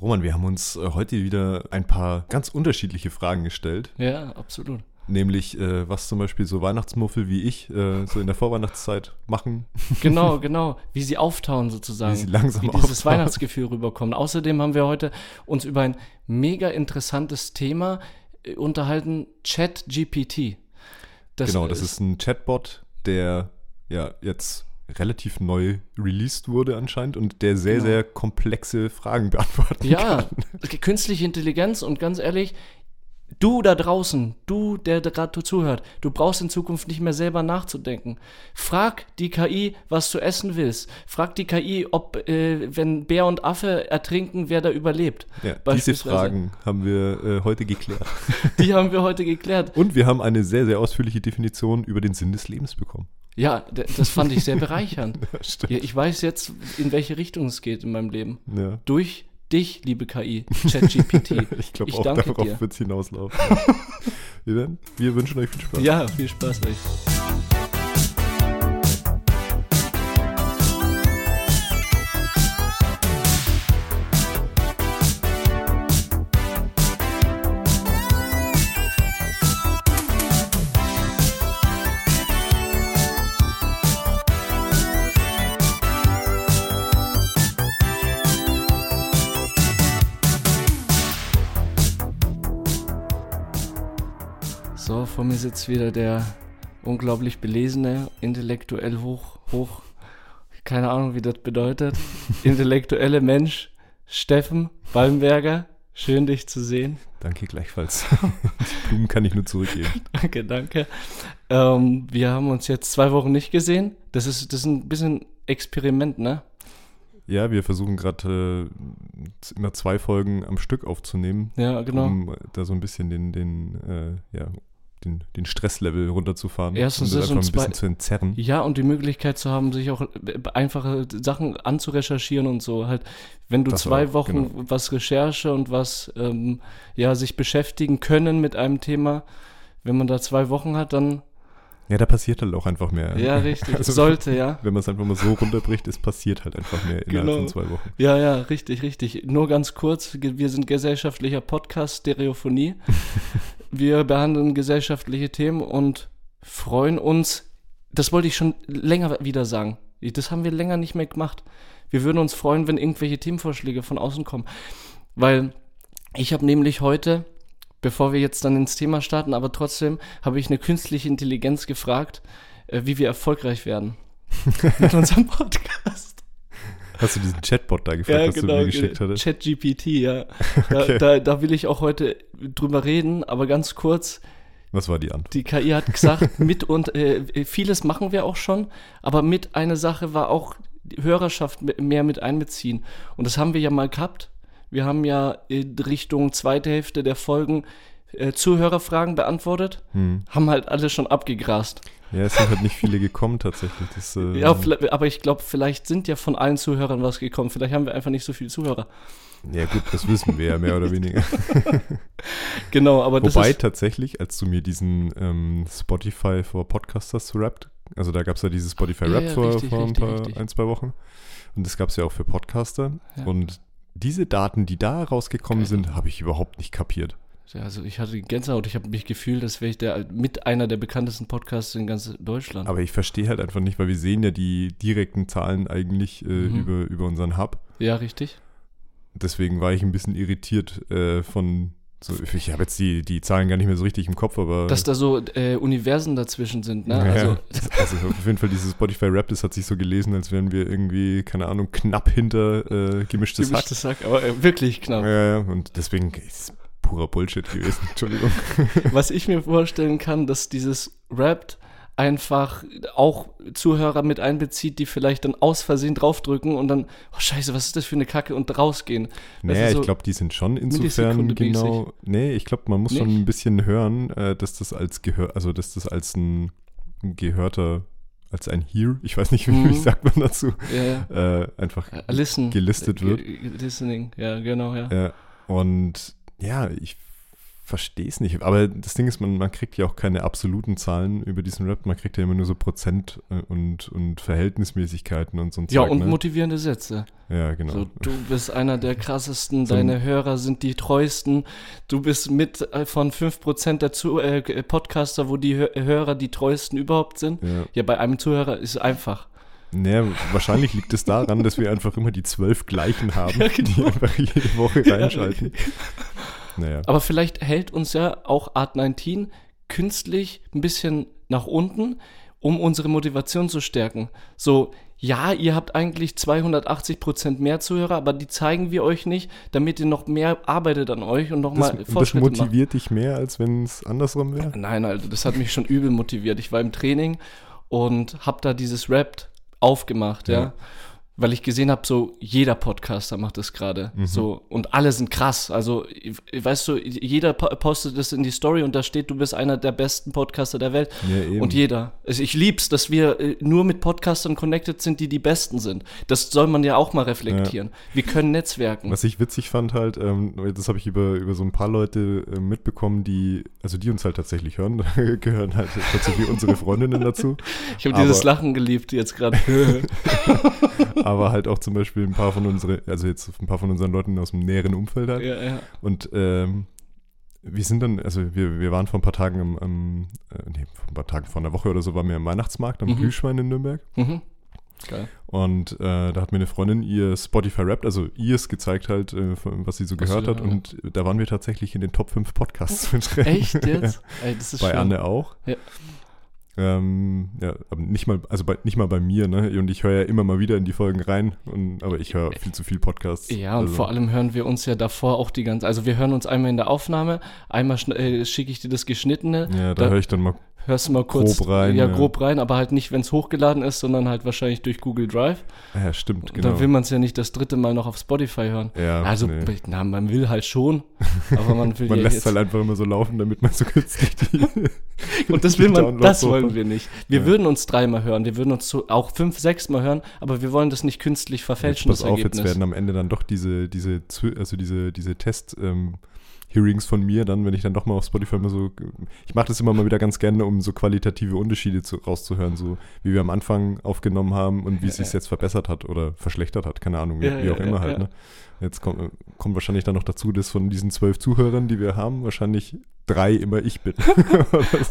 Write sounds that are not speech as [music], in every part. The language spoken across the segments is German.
Roman, wir haben uns äh, heute wieder ein paar ganz unterschiedliche Fragen gestellt. Ja, absolut. Nämlich, äh, was zum Beispiel so Weihnachtsmuffel wie ich äh, so in der Vorweihnachtszeit [laughs] machen. Genau, genau. Wie sie auftauen sozusagen. Wie sie langsam Wie dieses auftauen. Weihnachtsgefühl rüberkommt. Außerdem haben wir heute uns über ein mega interessantes Thema äh, unterhalten. Chat-GPT. genau, das ist ein Chatbot, der ja jetzt relativ neu released wurde anscheinend und der sehr, Genau. sehr komplexe Fragen [laughs] beantworten Ja, kann. künstliche Intelligenz und ganz ehrlich, du da draußen, du, der gerade zuhört, du brauchst in Zukunft nicht mehr selber nachzudenken. Frag die KI, was du essen willst. Frag die KI, ob, äh, wenn Bär und Affe ertrinken, wer da überlebt. Ja, diese. Fragen haben wir äh, heute geklärt. Die haben wir heute geklärt. [laughs] Und wir haben eine sehr, sehr ausführliche Definition über den Sinn des Lebens bekommen. Ja, das fand ich sehr [laughs] bereichernd. Ja, ich weiß jetzt, in welche Richtung es geht in meinem Leben. Ja. Durch dich, liebe KI, ChatGPT. [laughs] Ich glaube Ich auch danke darauf wird es hinauslaufen. [laughs] wir wünschen euch viel Spaß. Ja, viel Spaß euch. So, vor mir sitzt wieder der unglaublich belesene, intellektuell hoch, hoch, keine Ahnung, wie das bedeutet, [laughs] intellektuelle Mensch, Steffen Balmberger. Schön, dich zu sehen. Danke gleichfalls. [laughs] Die Blumen kann ich nur zurückgeben. [laughs] Danke, danke. Ähm, wir haben uns jetzt zwei Wochen nicht gesehen. Das ist, das ist ein bisschen Experiment, ne? Ja, wir versuchen gerade äh, immer zwei Folgen am Stück aufzunehmen, Ja, genau. um da so ein bisschen den, den, äh, ja, den, den Stresslevel runterzufahren. Erstens um das und ein bisschen zu entzerren. Ja, und die Möglichkeit zu haben, sich auch äh, einfache Sachen anzurecherchieren und so. Halt, wenn du Das zwei auch, Wochen genau. was Recherche und was, ähm, ja, sich beschäftigen können mit einem Thema, wenn man da zwei Wochen hat, dann, Ja, da passiert halt auch einfach mehr. ja, [laughs] richtig, Also- sollte, ja. Wenn man es einfach mal so runterbricht, es passiert halt einfach mehr innerhalb Genau. von zwei Wochen. Ja, ja, richtig, richtig. Nur ganz kurz, wir sind gesellschaftlicher Podcast Stereophonie. [laughs] wir behandeln gesellschaftliche Themen und freuen uns, das wollte ich schon länger wieder sagen. Das haben wir länger nicht mehr gemacht. Wir würden uns freuen, wenn irgendwelche Themenvorschläge von außen kommen. Weil ich habe nämlich heute, bevor wir jetzt dann ins Thema starten, aber trotzdem habe ich eine künstliche Intelligenz gefragt, äh, wie wir erfolgreich werden [laughs] mit unserem Podcast. Hast du diesen Chatbot da gefragt, was du mir geschickt hattest? ChatGPT, ja. [laughs] Da, Okay. da, da will ich auch heute drüber reden, aber ganz kurz, Was war die Antwort? die KI hat gesagt, [laughs] mit und äh, vieles machen wir auch schon, aber mit eine Sache war auch die Hörerschaft me- mehr mit einbeziehen. Und das haben wir ja mal gehabt. Wir haben ja in Richtung zweite Hälfte der Folgen äh, Zuhörerfragen beantwortet, Hm. haben halt alle schon abgegrast. Ja, es sind halt nicht viele gekommen tatsächlich. Das, äh, Ja, aber ich glaube, vielleicht sind ja von allen Zuhörern was gekommen. Vielleicht haben wir einfach nicht so viele Zuhörer. ja gut, das wissen wir ja mehr oder weniger. [laughs] Genau, aber das Wobei tatsächlich, als du mir diesen ähm, Spotify for Podcasters rappt, also da gab es ja dieses Spotify Ja, Rap ja, vor, richtig, vor ein paar, richtig. ein, zwei Wochen. Und das gab es ja auch für Podcaster. Ja. Und diese Daten, die da rausgekommen Geil. sind, habe ich überhaupt nicht kapiert. Ja, also ich hatte Gänsehaut, ich habe mich gefühlt, als wäre ich der mit einer der bekanntesten Podcasts in ganz Deutschland. Aber ich verstehe halt einfach nicht, weil wir sehen ja die direkten Zahlen eigentlich äh, Mhm. über, über unseren Hub. ja, richtig. Deswegen war ich ein bisschen irritiert äh, von, so, ich habe jetzt die, die Zahlen gar nicht mehr so richtig im Kopf, aber... Dass da so äh, Universen dazwischen sind, ne? Ja, Also, [laughs] also auf jeden Fall dieses Spotify Rap, das hat sich so gelesen, als wären wir irgendwie, keine Ahnung, knapp hinter äh, gemischtes Hack. gemischtes Sack, aber äh, wirklich knapp. Ja, ja, und deswegen es purer Bullshit gewesen, Entschuldigung. [laughs] Was ich mir vorstellen kann, dass dieses Rapt einfach auch Zuhörer mit einbezieht, die vielleicht dann aus Versehen draufdrücken und dann, oh scheiße, was ist das für eine Kacke und rausgehen. Naja, Also so ich glaube, die sind schon insofern genau. Nee, ich glaube, man muss schon Nicht? ein bisschen hören, äh, dass das als Gehör, also dass das als ein gehörter, als ein Hear, ich weiß nicht, [laughs] wie, Mhm. sagt man dazu, Ja, ja. äh, einfach Äh, Listen. gelistet wird. Ge- Listening, ja, genau, ja. Ja, und ja, ich verstehe es nicht. Aber das Ding ist, man, man kriegt ja auch keine absoluten Zahlen über diesen Rap. Man kriegt ja immer nur so Prozent äh, und, und Verhältnismäßigkeiten und so Ja, Zeug, und ne? motivierende Sätze. Ja, genau. So, du bist einer der krassesten, So ein- deine Hörer sind die treuesten. Du bist mit äh, von 5% der Zu äh, Podcaster, wo die Hö Hörer die treuesten überhaupt sind. ja. Ja, bei einem Zuhörer ist es einfach. Naja, wahrscheinlich liegt es daran, dass wir einfach immer die zwölf gleichen haben, [laughs] Ja, genau. die einfach jede Woche [laughs] reinschalten. Naja. Aber vielleicht hält uns ja auch Art 19 künstlich ein bisschen nach unten, um unsere Motivation zu stärken. So, ja, ihr habt eigentlich 280% mehr Zuhörer, aber die zeigen wir euch nicht, damit ihr noch mehr arbeitet an euch und Das, nochmal das Fortschritte macht. motiviert dich mehr, als wenn es andersrum wäre? Nein, Alter, das hat mich schon übel motiviert. Ich war im Training und hab da dieses Rap aufgemacht, ja. Ja. Weil ich gesehen habe, so jeder Podcaster macht das gerade. Mhm. So, und alle sind krass. Also, weißt du, jeder po- postet das in die Story und da steht, du bist einer der besten Podcaster der Welt. Ja. Und jeder. Also ich lieb's, dass wir äh, nur mit Podcastern connected sind, die die Besten sind. Das soll man ja auch mal reflektieren. Wir können netzwerken. Was ich witzig fand halt, ähm, das habe ich über, über so ein paar Leute äh, mitbekommen, die, also die uns halt tatsächlich hören, da [laughs] gehören halt tatsächlich unsere Freundinnen dazu, Ich habe dieses Lachen geliebt jetzt gerade. [laughs] [laughs] aber halt auch zum Beispiel ein paar von unseren, also jetzt ein paar von unseren Leuten aus dem näheren Umfeld halt. ja, ja. Und ähm, wir sind dann, also wir, wir waren vor ein paar Tagen am, am äh, nee, vor ein paar Tagen, vor einer Woche oder so, waren wir am Weihnachtsmarkt am Mhm. Glühschwein in Nürnberg. Mhm. Geil. Und äh, da hat mir eine Freundin ihr Spotify Wrapped, also ihrs gezeigt halt, äh, was sie so Was gehört hat. ja. Und da waren wir tatsächlich in den Top 5 Podcasts mit drin. Echt jetzt? Ey, das ist bei schön. Anne auch. Ja. Ähm, ja, aber nicht mal, also bei, nicht mal bei mir, ne? Und ich höre ja immer mal wieder in die Folgen rein, und, aber ich höre viel zu viel Podcasts. Ja, und also, vor allem hören wir uns ja davor auch die ganze, also wir hören uns einmal in der Aufnahme, einmal äh, schicke ich dir das Geschnittene, Ja, da, da- höre ich dann mal. Hörst du mal kurz Grob rein, ja, ja. grob rein, aber halt nicht, wenn es hochgeladen ist, sondern halt wahrscheinlich durch Google Drive. Ah, Ja, stimmt, Und genau. dann will man es ja nicht das dritte Mal noch auf Spotify hören. ja, also, nee. na, man will halt schon, aber man will [laughs] Man ja lässt jetzt, halt einfach immer so laufen, damit man so günstig [laughs] die. und das will man, das wollen wir nicht. Wir Ja. würden uns dreimal hören, wir würden uns so auch fünf, sechs Mal hören, aber wir wollen das nicht künstlich Jetzt verfälschen, pass das auf, jetzt Ergebnis. werden am Ende dann doch diese, diese, also diese, diese Test, ähm, Hearings von mir, dann, wenn ich dann doch mal auf Spotify mal so, ich mache das immer mal wieder ganz gerne, um so qualitative Unterschiede zu, rauszuhören, so wie wir am Anfang aufgenommen haben und wie es sich jetzt verbessert hat oder verschlechtert hat, keine Ahnung, wie, Ja, wie ja, auch immer ja, halt. ja. Ne? Jetzt kommt, kommt wahrscheinlich dann noch dazu, dass von diesen zwölf Zuhörern, die wir haben, wahrscheinlich drei immer ich bin. [laughs]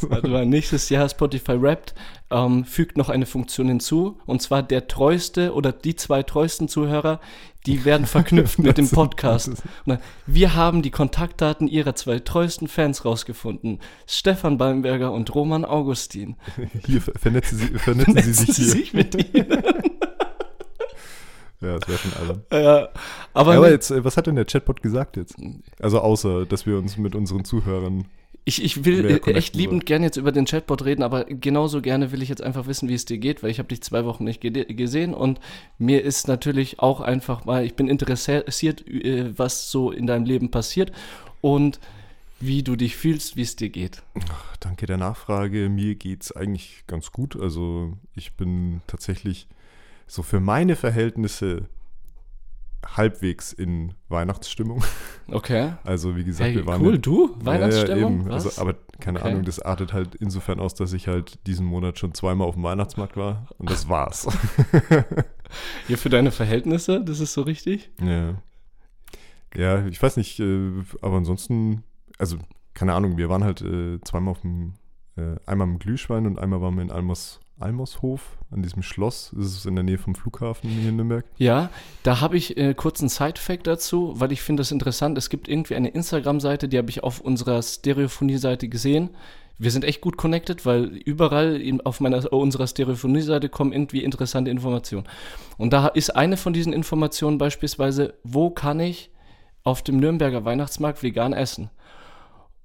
So. Warte mal, nächstes Jahr Spotify Wrapped ähm, fügt noch eine Funktion hinzu und zwar der treueste oder die zwei treuesten Zuhörer, die werden verknüpft [laughs] mit dem Podcast. dann, wir haben die Kontaktdaten ihrer zwei treuesten Fans rausgefunden. Stefan Ballenberger und Roman Augustin. Hier ver- vernetzen Sie, vernetzen Sie Netzen sich Sie hier. sich mit ihnen. Ja, das wäre schon albern. [laughs] ja, aber, Aber ne- jetzt, äh, was hat denn der Chatbot gesagt jetzt? Also außer, dass wir uns mit unseren Zuhörern. ich, ich will echt liebend gern jetzt über den Chatbot reden, aber genauso gerne will ich jetzt einfach wissen, wie es dir geht, weil ich habe dich zwei Wochen nicht gesehen und mir ist natürlich auch einfach mal, ich bin interessiert, äh, was so in deinem Leben passiert und wie du dich fühlst, wie es dir geht. Ach, danke der Nachfrage. Mir geht's eigentlich ganz gut. Also ich bin tatsächlich so für meine Verhältnisse halbwegs in Weihnachtsstimmung. Okay. Also wie gesagt, Hey, wir waren cool, ja- du? Weihnachtsstimmung? Ja? Also, aber keine Okay. Ahnung, das artet halt insofern aus, dass ich halt diesen Monat schon zweimal auf dem Weihnachtsmarkt war und das war's. [laughs] ja, für deine Verhältnisse, das ist so richtig? Ja. Ja, ich weiß nicht, äh, aber ansonsten, also keine Ahnung, wir waren halt äh, zweimal auf dem, äh, einmal im Glühschwein und einmal waren wir in Almos, Almoshof, an diesem Schloss. Das ist in der Nähe vom Flughafen hier in Nürnberg. Ja, da habe ich äh, kurz einen Side-Fact dazu, weil ich finde das interessant. Es gibt irgendwie eine Instagram-Seite, die habe ich auf unserer Stereophonie-Seite gesehen. Wir sind echt gut connected, weil überall in, auf meiner, unserer Stereophonie-Seite kommen irgendwie interessante Informationen. Und da ist eine von diesen Informationen beispielsweise, wo kann ich auf dem Nürnberger Weihnachtsmarkt vegan essen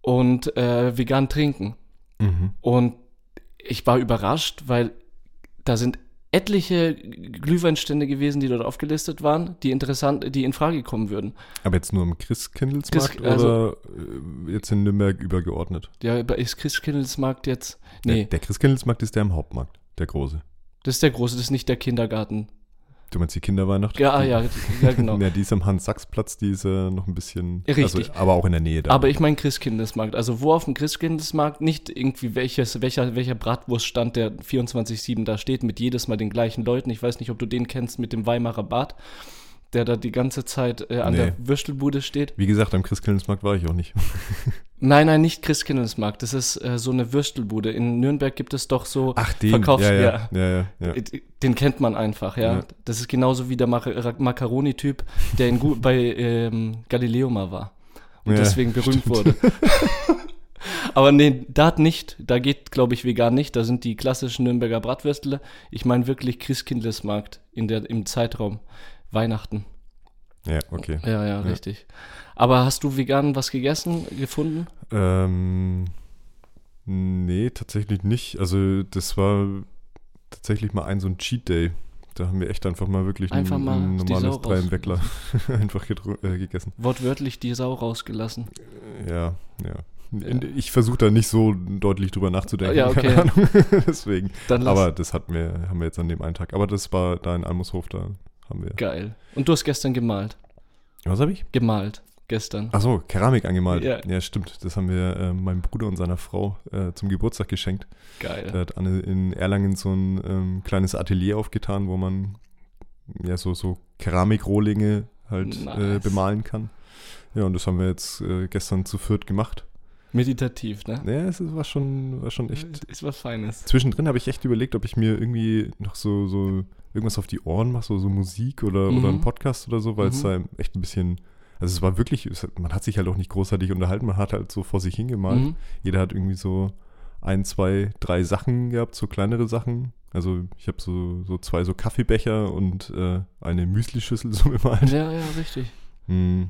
und äh, vegan trinken. Und ich war überrascht, weil da sind etliche Glühweinstände gewesen, die dort aufgelistet waren, die interessant, die in Frage kommen würden. Aber jetzt nur im Christkindlesmarkt Christ- also- oder äh, jetzt in Nürnberg übergeordnet? Ja, aber ist Christkindlesmarkt jetzt? Der, Nee, der Christkindlesmarkt ist der am Hauptmarkt, der große. das ist der große, das ist nicht der Kindergarten. Du meinst die Kinderweihnacht? Ja, ah, ja, ja, genau. [laughs] ja, die ist am Hans-Sachs-Platz, die ist äh, noch ein bisschen. Richtig. Also, aber auch in der Nähe da. Aber ich meine Christkindlesmarkt. Also wo auf dem Christkindlesmarkt nicht irgendwie welches, welcher, welcher Bratwurststand der 24-7 da steht, mit jedes Mal den gleichen Leuten. Ich weiß nicht, ob du den kennst mit dem Weimarer Bad, der da die ganze Zeit äh, an Nee. der Würstelbude steht. Wie gesagt, am Christkindlesmarkt war ich auch nicht. [laughs] Nein, nein, nicht Christkindlesmarkt. Das ist äh, so eine Würstelbude. In Nürnberg gibt es doch so Ach, den. Verkaufs ja, ja, ja. ja. Äh, Den kennt man einfach, ja. Das ist genauso wie der Mac Macaroni-Typ, der in Gu [laughs] bei ähm, Galileo mal war und deswegen [laughs] berühmt stimmt. wurde. [laughs] Aber nee, da nicht. Da geht, glaube ich, vegan nicht. Da sind die klassischen Nürnberger Bratwürstle. Ich meine wirklich Christkindlesmarkt in der, im Zeitraum Weihnachten. Ja, okay. Ja, ja, richtig. Aber hast du vegan was gegessen, gefunden? Ähm, nee, tatsächlich nicht. Also, das war tatsächlich mal ein so ein Cheat Day. Da haben wir echt einfach mal wirklich Einfach ein, mal ein normales Sau Drei im raus- Weckler [laughs] einfach äh, gegessen. Wortwörtlich die Sau rausgelassen. Ja, ja. In- Ich versuche da nicht so deutlich drüber nachzudenken. Ja, okay. keine Ahnung. [laughs] Deswegen. Aber das hatten wir, haben wir jetzt an dem einen Tag. Aber das war da in Almushof, da haben wir. geil. Und du hast gestern gemalt. Was habe ich? Gemalt. Gestern. Achso, Keramik angemalt. Ja. Ja, stimmt. Das haben wir äh, meinem Bruder und seiner Frau äh, zum Geburtstag geschenkt. Geil. Da hat Anne in Erlangen so ein ähm, kleines Atelier aufgetan, wo man ja so, so Keramikrohlinge halt äh, Nice. bemalen kann. Ja, und das haben wir jetzt äh, gestern zu viert gemacht. Meditativ, ne? Ja, es war schon, war schon echt. Ist was Feines. Zwischendrin habe ich echt überlegt, ob ich mir irgendwie noch so, so irgendwas auf die Ohren mache, so, so Musik oder, Mhm. oder einen Podcast oder so, weil es Mhm. da echt ein bisschen. Also es war wirklich, es man hat sich halt auch nicht großartig unterhalten, man hat halt so vor sich hingemalt. Mhm. Jeder hat irgendwie so ein, zwei, drei Sachen gehabt, so kleinere Sachen. Also ich habe so, so zwei so Kaffeebecher und äh, eine Müslischüssel [laughs] so bemalt. Ja, ja, richtig. Mm.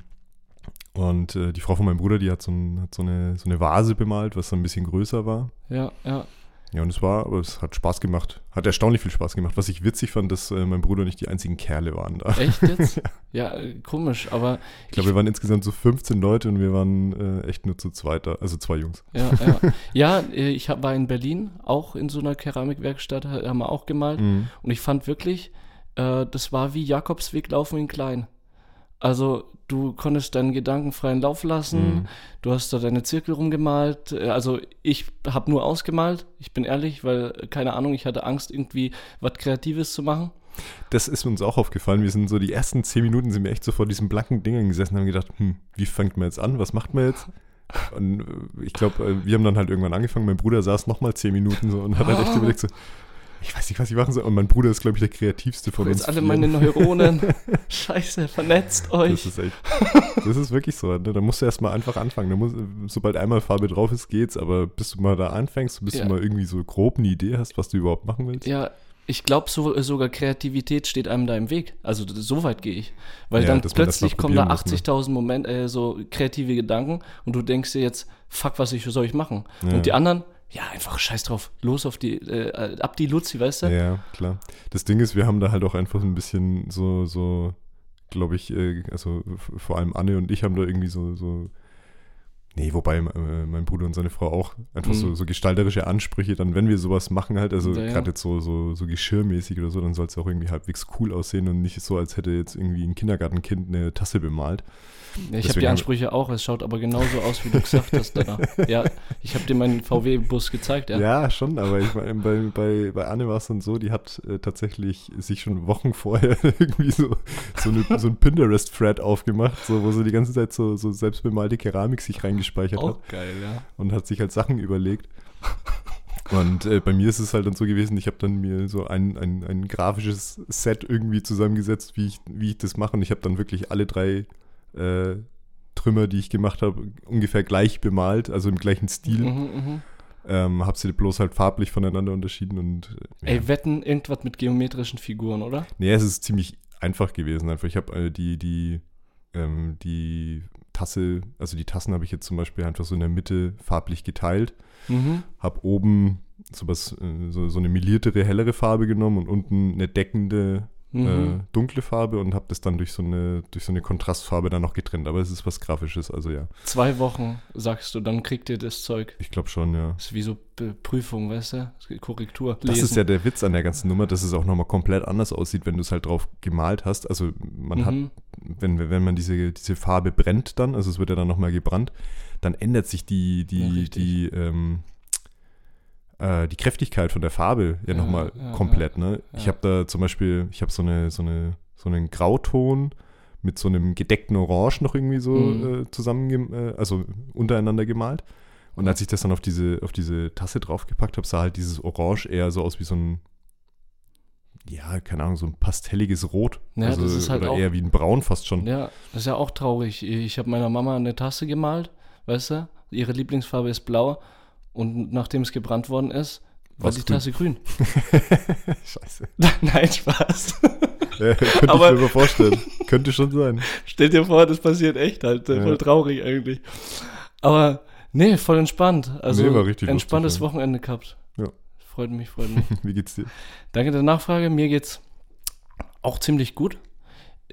Und äh, die Frau von meinem Bruder, die hat, so, ein, hat so, eine, so eine Vase bemalt, was dann ein bisschen größer war. Ja, ja. Ja, und es war, aber es hat Spaß gemacht. Hat erstaunlich viel Spaß gemacht. Was ich witzig fand, dass äh, mein Bruder nicht die einzigen Kerle waren da. Echt jetzt? [laughs] ja, äh, komisch, aber Ich glaube, wir waren insgesamt so 15 Leute und wir waren äh, echt nur zu zweit da. Also zwei Jungs. ja, ja. Ja, äh, ich hab, war in Berlin, auch in so einer Keramikwerkstatt, ha- haben wir auch gemalt. Mhm. Und ich fand wirklich, äh, das war wie Jakobsweg laufen in klein. Also du konntest deinen Gedanken freien Lauf lassen, Mhm. du hast da deine Zirkel rumgemalt. Äh, Also ich habe nur ausgemalt, ich bin ehrlich, weil, äh, keine Ahnung, ich hatte Angst, irgendwie was Kreatives zu machen. Das ist uns auch aufgefallen. Wir sind so die ersten zehn Minuten sind wir echt so vor diesen blanken Dingen gesessen und haben gedacht, hm, wie fängt man jetzt an? Was macht man jetzt? Und äh, ich glaube, wir haben dann halt irgendwann angefangen. Mein Bruder saß nochmal zehn Minuten so und hat halt echt Ah. überlegt so, ich weiß nicht, was ich machen soll. Und mein Bruder ist, glaube ich, der kreativste von uns. Jetzt alle meine Neuronen. [laughs] Scheiße, vernetzt Das euch. ist echt, das ist wirklich so. Ne? Da musst du erstmal einfach anfangen. Da muss, sobald einmal Farbe drauf ist, geht's. Aber bis du mal da anfängst, bis Ja. du mal irgendwie so grob eine Idee hast, was du überhaupt machen willst. Ja, ich glaube so, sogar Kreativität steht einem da im Weg. Also so weit gehe ich. Weil Ja, dann das plötzlich kommen da probieren muss, ne? 80.000 Moment, äh, so kreative Gedanken und du denkst dir jetzt, fuck, was ich, soll ich machen? Ja. Und die anderen, ja, einfach scheiß drauf, los auf die, äh, ab die Luzi, weißt du? Ja, klar. Das Ding ist, wir haben da halt auch einfach ein bisschen so, so, glaube ich, äh, also vor allem Anne und ich haben da irgendwie so, so, nee, wobei äh, mein Bruder und seine Frau auch einfach so, Mhm. so gestalterische Ansprüche, dann wenn wir sowas machen halt, also Ja, ja. gerade jetzt so, so, so geschirrmäßig oder so, dann soll es auch irgendwie halbwegs cool aussehen und nicht so, als hätte jetzt irgendwie ein Kindergartenkind eine Tasse bemalt. Ja, ich habe die Ansprüche auch, es schaut aber genauso aus, wie du gesagt hast danach. [laughs] Ja, ich habe dir meinen VW-Bus gezeigt, ja. Ja, schon, aber ich meine, bei, bei, bei Anne war es dann so, die hat äh, tatsächlich sich schon Wochen [laughs] vorher irgendwie so, so, eine, so ein Pinterest-Thread aufgemacht, so, wo sie die ganze Zeit so, so selbstbemalte Keramik sich reingespeichert hat Auch geil, ja. und hat sich halt Sachen überlegt. Und äh, bei mir ist es halt dann so gewesen, ich habe dann mir so ein, ein, ein grafisches Set irgendwie zusammengesetzt, wie ich, wie ich das mache. Und ich habe dann wirklich alle drei äh, Trümmer, die ich gemacht habe, ungefähr gleich bemalt, also im gleichen Stil. Mhm, mhm. Ähm, hab sie bloß halt farblich voneinander unterschieden und äh, ja. Ey, wetten, irgendwas mit geometrischen Figuren, oder? nee, es ist ziemlich einfach gewesen. Einfach, ich habe äh, die, die, ähm, die Tasse, also die Tassen habe ich jetzt zum Beispiel einfach so in der Mitte farblich geteilt. Mhm. Hab oben sowas, äh, so, so eine meliertere, hellere Farbe genommen und unten eine deckende, Mhm. äh, dunkle Farbe und habe das dann durch so eine durch so eine Kontrastfarbe dann noch getrennt. Aber es ist was Grafisches, also ja. Zwei Wochen, sagst du, dann kriegt ihr das Zeug. Ich glaube schon, ja. Das ist wie so Prüfung, weißt du? Korrektur. Das ist ja der Witz an der ganzen Nummer, dass es auch nochmal komplett anders aussieht, wenn du es halt drauf gemalt hast. Also man hat, Mhm. wenn, wenn man diese, diese Farbe brennt dann, also es wird ja dann nochmal gebrannt, dann ändert sich die, Ja, die, richtig. die, ähm, äh, die Kräftigkeit von der Farbe ja, Ja, nochmal ja, komplett. Ne? Ich ja. habe da zum Beispiel, ich habe so eine, so eine, so einen Grauton mit so einem gedeckten Orange noch irgendwie so Mhm. äh, zusammen, äh, also untereinander gemalt. Und als ich das dann auf diese, auf diese Tasse draufgepackt habe, sah halt dieses Orange eher so aus wie so ein, ja, keine Ahnung, so ein pastelliges Rot. Ja, also, das ist halt oder auch- eher wie ein Braun fast schon. Ja, das ist ja auch traurig. Ich habe meiner Mama eine Tasse gemalt, weißt du? Ihre Lieblingsfarbe ist blau. Und nachdem es gebrannt worden ist, war War's die grün. Tasse grün. [laughs] Scheiße. [laughs] Nein, Spaß. Ja, könnte Aber- ich mir vorstellen. könnte schon sein. Stell dir vor, das passiert echt halt. äh, Ja. Voll traurig eigentlich. Aber nee, voll entspannt. Also Nee, war richtig entspanntes lustig, Wochenende gehabt. Ja. Freut mich, freut mich. [laughs] Wie geht's dir? Danke der Nachfrage. Mir geht's auch ziemlich gut.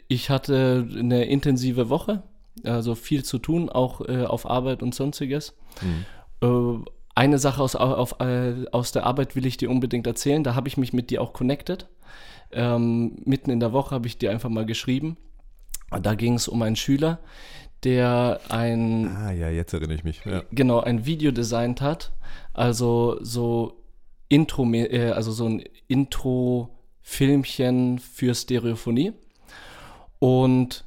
Ich hatte eine intensive Woche, also viel zu tun, auch äh, auf Arbeit und sonstiges. Mhm. Äh, eine Sache aus, auf, äh, aus der Arbeit will ich dir unbedingt erzählen. Da habe ich mich mit dir auch connected. Ähm, mitten in der Woche habe ich dir einfach mal geschrieben. Da ging es um einen Schüler, der ein Ah ja, jetzt erinnere ich mich. Ja. genau ein Video designt hat, also so Intro, äh, also so ein Intro-Filmchen für Stereophonie und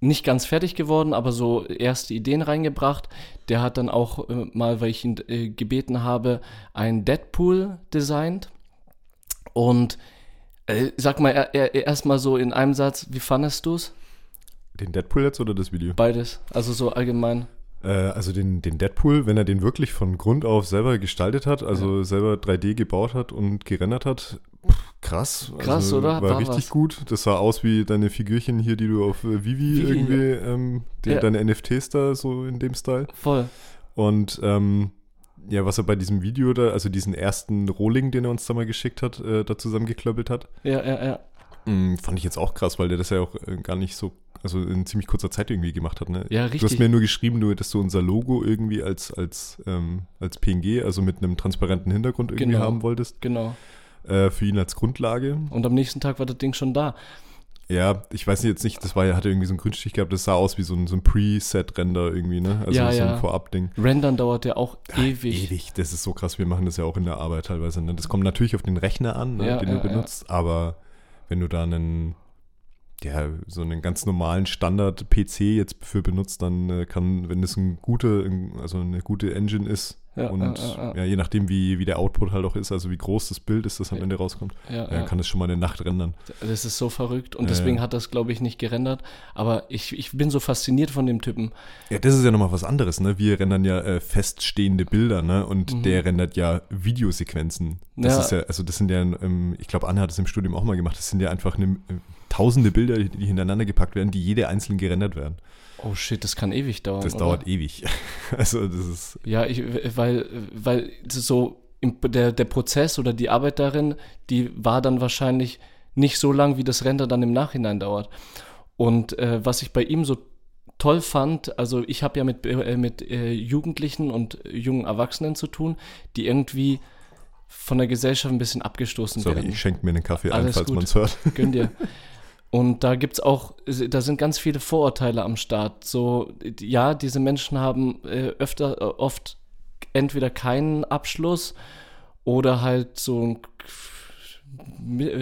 nicht ganz fertig geworden, aber so erste Ideen reingebracht. Der hat dann auch äh, mal, weil ich ihn äh, gebeten habe, ein Deadpool designt und äh, sag mal er, er, erstmal so in einem Satz, wie fandest du es? Den Deadpool jetzt oder das Video? Beides, also so allgemein. Äh, also den, den Deadpool, wenn er den wirklich von Grund auf selber gestaltet hat, also selber 3D gebaut hat und gerendert hat, krass. Krass, also, oder? War, War richtig was. gut. Das sah aus wie deine Figürchen hier, die du auf äh, Vivi, Vivi, irgendwie, ähm, die, Ja. deine NFTs da so in dem Style. Voll. Und ähm, ja, was er bei diesem Video da, also diesen ersten Rohling, den er uns da mal geschickt hat, äh, da zusammengeklöppelt hat, Ja, ja, ja. Mm, Fand ich jetzt auch krass, weil der das ja auch äh, gar nicht so, also in ziemlich kurzer Zeit irgendwie gemacht hat. Ne? Ja, Du hast richtig. mir nur geschrieben, nur, dass du unser Logo irgendwie als, als, ähm, als PNG, also mit einem transparenten Hintergrund irgendwie Genau. haben wolltest, Genau. Äh, für ihn als Grundlage. Und am nächsten Tag war das Ding schon da. Ja, ich weiß jetzt nicht, das war ja, hatte irgendwie so einen Grünstich gehabt, das sah aus wie so ein, so ein Preset-Render irgendwie, ne? Also Ja, so ja. ein Vorab-Ding. Rendern dauert ja auch ewig. Ewig, das ist so krass. Wir machen das ja auch in der Arbeit teilweise. Ne? Das kommt natürlich auf den Rechner an, ne, Ja, den du benutzt, aber wenn du da einen, ja, so einen ganz normalen Standard-PC jetzt für benutzt, dann äh, kann, wenn das ein guter, also eine gute Engine ist Ja, und ja, ja, ja. ja, je nachdem, wie, wie der Output halt auch ist, also wie groß das Bild ist, das am. Ende rauskommt, Ja, ja, kann das schon mal eine Nacht rendern. Das ist so verrückt und deswegen hat das, glaube ich, nicht gerendert. Aber ich, ich bin so fasziniert von dem Typen. Ja, das ist ja nochmal was anderes, ne? Wir rendern ja äh, feststehende Bilder, ne? Und Mhm. der rendert ja Videosequenzen. Das Ja. ist ja, also das sind ja, ähm, ich glaube, Anne hat es im Studium auch mal gemacht, das sind ja einfach eine, äh, tausende Bilder, die hintereinander gepackt werden, die jede einzeln gerendert werden. Oh shit, das kann ewig dauern. Das oder? dauert ewig. [laughs] Also das ist, Ja, ich, weil, weil so der, der Prozess oder die Arbeit darin, die war dann wahrscheinlich nicht so lang, wie das Render dann im Nachhinein dauert. Und äh, was ich bei ihm so toll fand, also ich habe ja mit, äh, mit äh, Jugendlichen und jungen Erwachsenen zu tun, die irgendwie von der Gesellschaft ein bisschen abgestoßen sorry, werden. ich schenke mir einen Kaffee ein, Alles falls man es hört. Gönn dir. [laughs] Und da gibt's auch, da sind ganz viele Vorurteile am Start. So, ja, diese Menschen haben äh, öfter, äh, oft entweder keinen Abschluss oder halt so ein,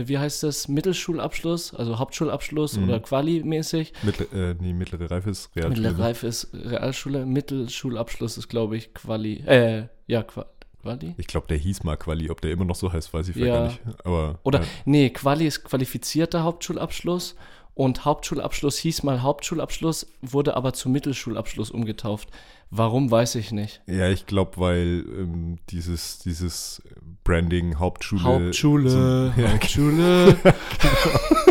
wie heißt das, Mittelschulabschluss, also Hauptschulabschluss Mhm. oder Quali-mäßig. Mittel, äh, nee, mittlere Reife ist Realschule. ne? Mittlere Reife ist Realschule, Mittelschulabschluss ist, glaube ich, Quali. Äh, ja, Qua- Quali? Ich glaube, der hieß mal Quali. Ob der immer noch so heißt, weiß ich vielleicht Ja. gar nicht. Aber Oder, ja. nee, Quali ist qualifizierter Hauptschulabschluss und Hauptschulabschluss hieß mal Hauptschulabschluss, wurde aber zu Mittelschulabschluss umgetauft. Warum, weiß ich nicht. Ja, ich glaube, weil ähm, dieses, dieses Branding Hauptschule. Hauptschule, So, [laughs] ja, Hauptschule. [laughs]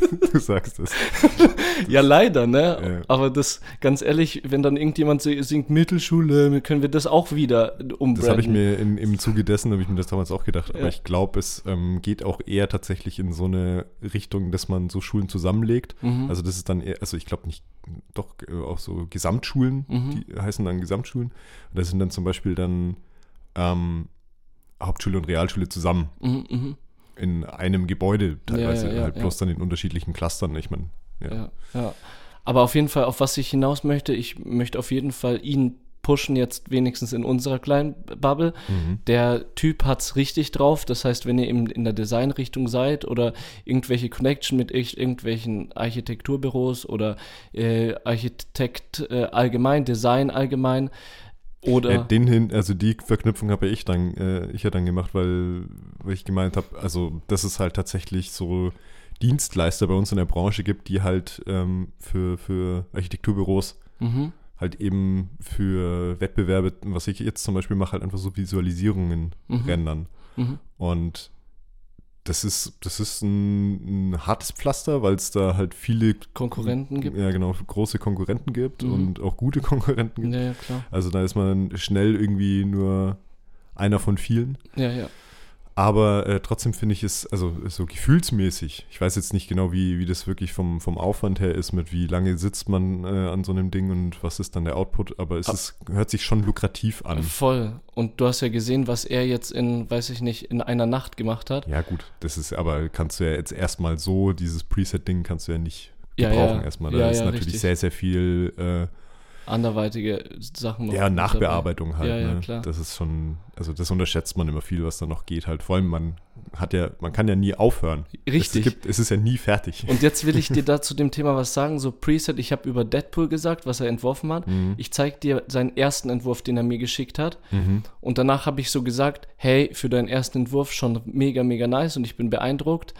[laughs] du sagst es. [laughs] Ja, leider, ne? Ja. Aber das, ganz ehrlich, wenn dann irgendjemand si- singt Mittelschule, können wir das auch wieder umbranden. Das habe ich mir in, im Zuge dessen, habe ich mir das damals auch gedacht. Aber Ja. ich glaube, es ähm, geht auch eher tatsächlich in so eine Richtung, dass man so Schulen zusammenlegt. Mhm. Also das ist dann eher, also ich glaube nicht, doch äh, auch so Gesamtschulen, Mhm. die heißen dann Gesamtschulen. Und das sind dann zum Beispiel dann ähm, Hauptschule und Realschule zusammen Mhm, mhm. In einem Gebäude teilweise, Ja, ja, ja, halt bloß dann in unterschiedlichen Clustern. Ich meine, ja. Ja. Aber auf jeden Fall, auf was ich hinaus möchte, ich möchte auf jeden Fall ihn pushen, jetzt wenigstens in unserer kleinen Bubble. Mhm. Der Typ hat's richtig drauf. Das heißt, wenn ihr in, in der Designrichtung seid oder irgendwelche Connection mit irg- irgendwelchen Architekturbüros oder äh, Architekt äh, allgemein, Design allgemein oder Äh, den hin, also die Verknüpfung habe ich dann, äh, ich ja dann gemacht, weil, weil ich gemeint habe, also dass es halt tatsächlich so Dienstleister bei uns in der Branche gibt, die halt ähm, für, für Architekturbüros mhm, halt eben für Wettbewerbe, was ich jetzt zum Beispiel mache, halt einfach so Visualisierungen Mhm. rendern. mhm, Und das ist, das ist ein, ein hartes Pflaster, weil es da halt viele Konkurrenten gibt. Ja, genau, große Konkurrenten gibt Mhm. und auch gute [laughs] Konkurrenten gibt. Ja, ja, klar. Also da ist man schnell irgendwie nur einer von vielen. Ja, ja. Aber äh, trotzdem finde ich es, also so gefühlsmäßig, ich weiß jetzt nicht genau, wie, wie das wirklich vom, vom Aufwand her ist, mit wie lange sitzt man äh, an so einem Ding und was ist dann der Output, aber es Ab- ist, hört sich schon lukrativ an. Voll. Und du hast ja gesehen, was er jetzt in, weiß ich nicht, in einer Nacht gemacht hat. Ja gut, das ist, aber kannst du ja jetzt erstmal so, dieses Preset-Ding kannst du ja nicht Ja, gebrauchen ja. erstmal. Da Ja, ist ja, natürlich richtig. sehr, sehr viel äh, Anderweitige Sachen noch. Ja, Nachbearbeitung halt. Ja, ja, ne? klar. Das ist schon, also das unterschätzt man immer viel, was da noch geht halt. Vor allem, man hat ja, man kann ja nie aufhören. Richtig. Es, gibt, es ist ja nie fertig. Und jetzt will ich dir [laughs] da zu dem Thema was sagen. So Preset, ich habe über Deadpool gesagt, was er entworfen hat. Mhm. Ich zeige dir seinen ersten Entwurf, den er mir geschickt hat. Mhm. Und danach habe ich so gesagt, hey, für deinen ersten Entwurf schon mega, mega nice und ich bin beeindruckt.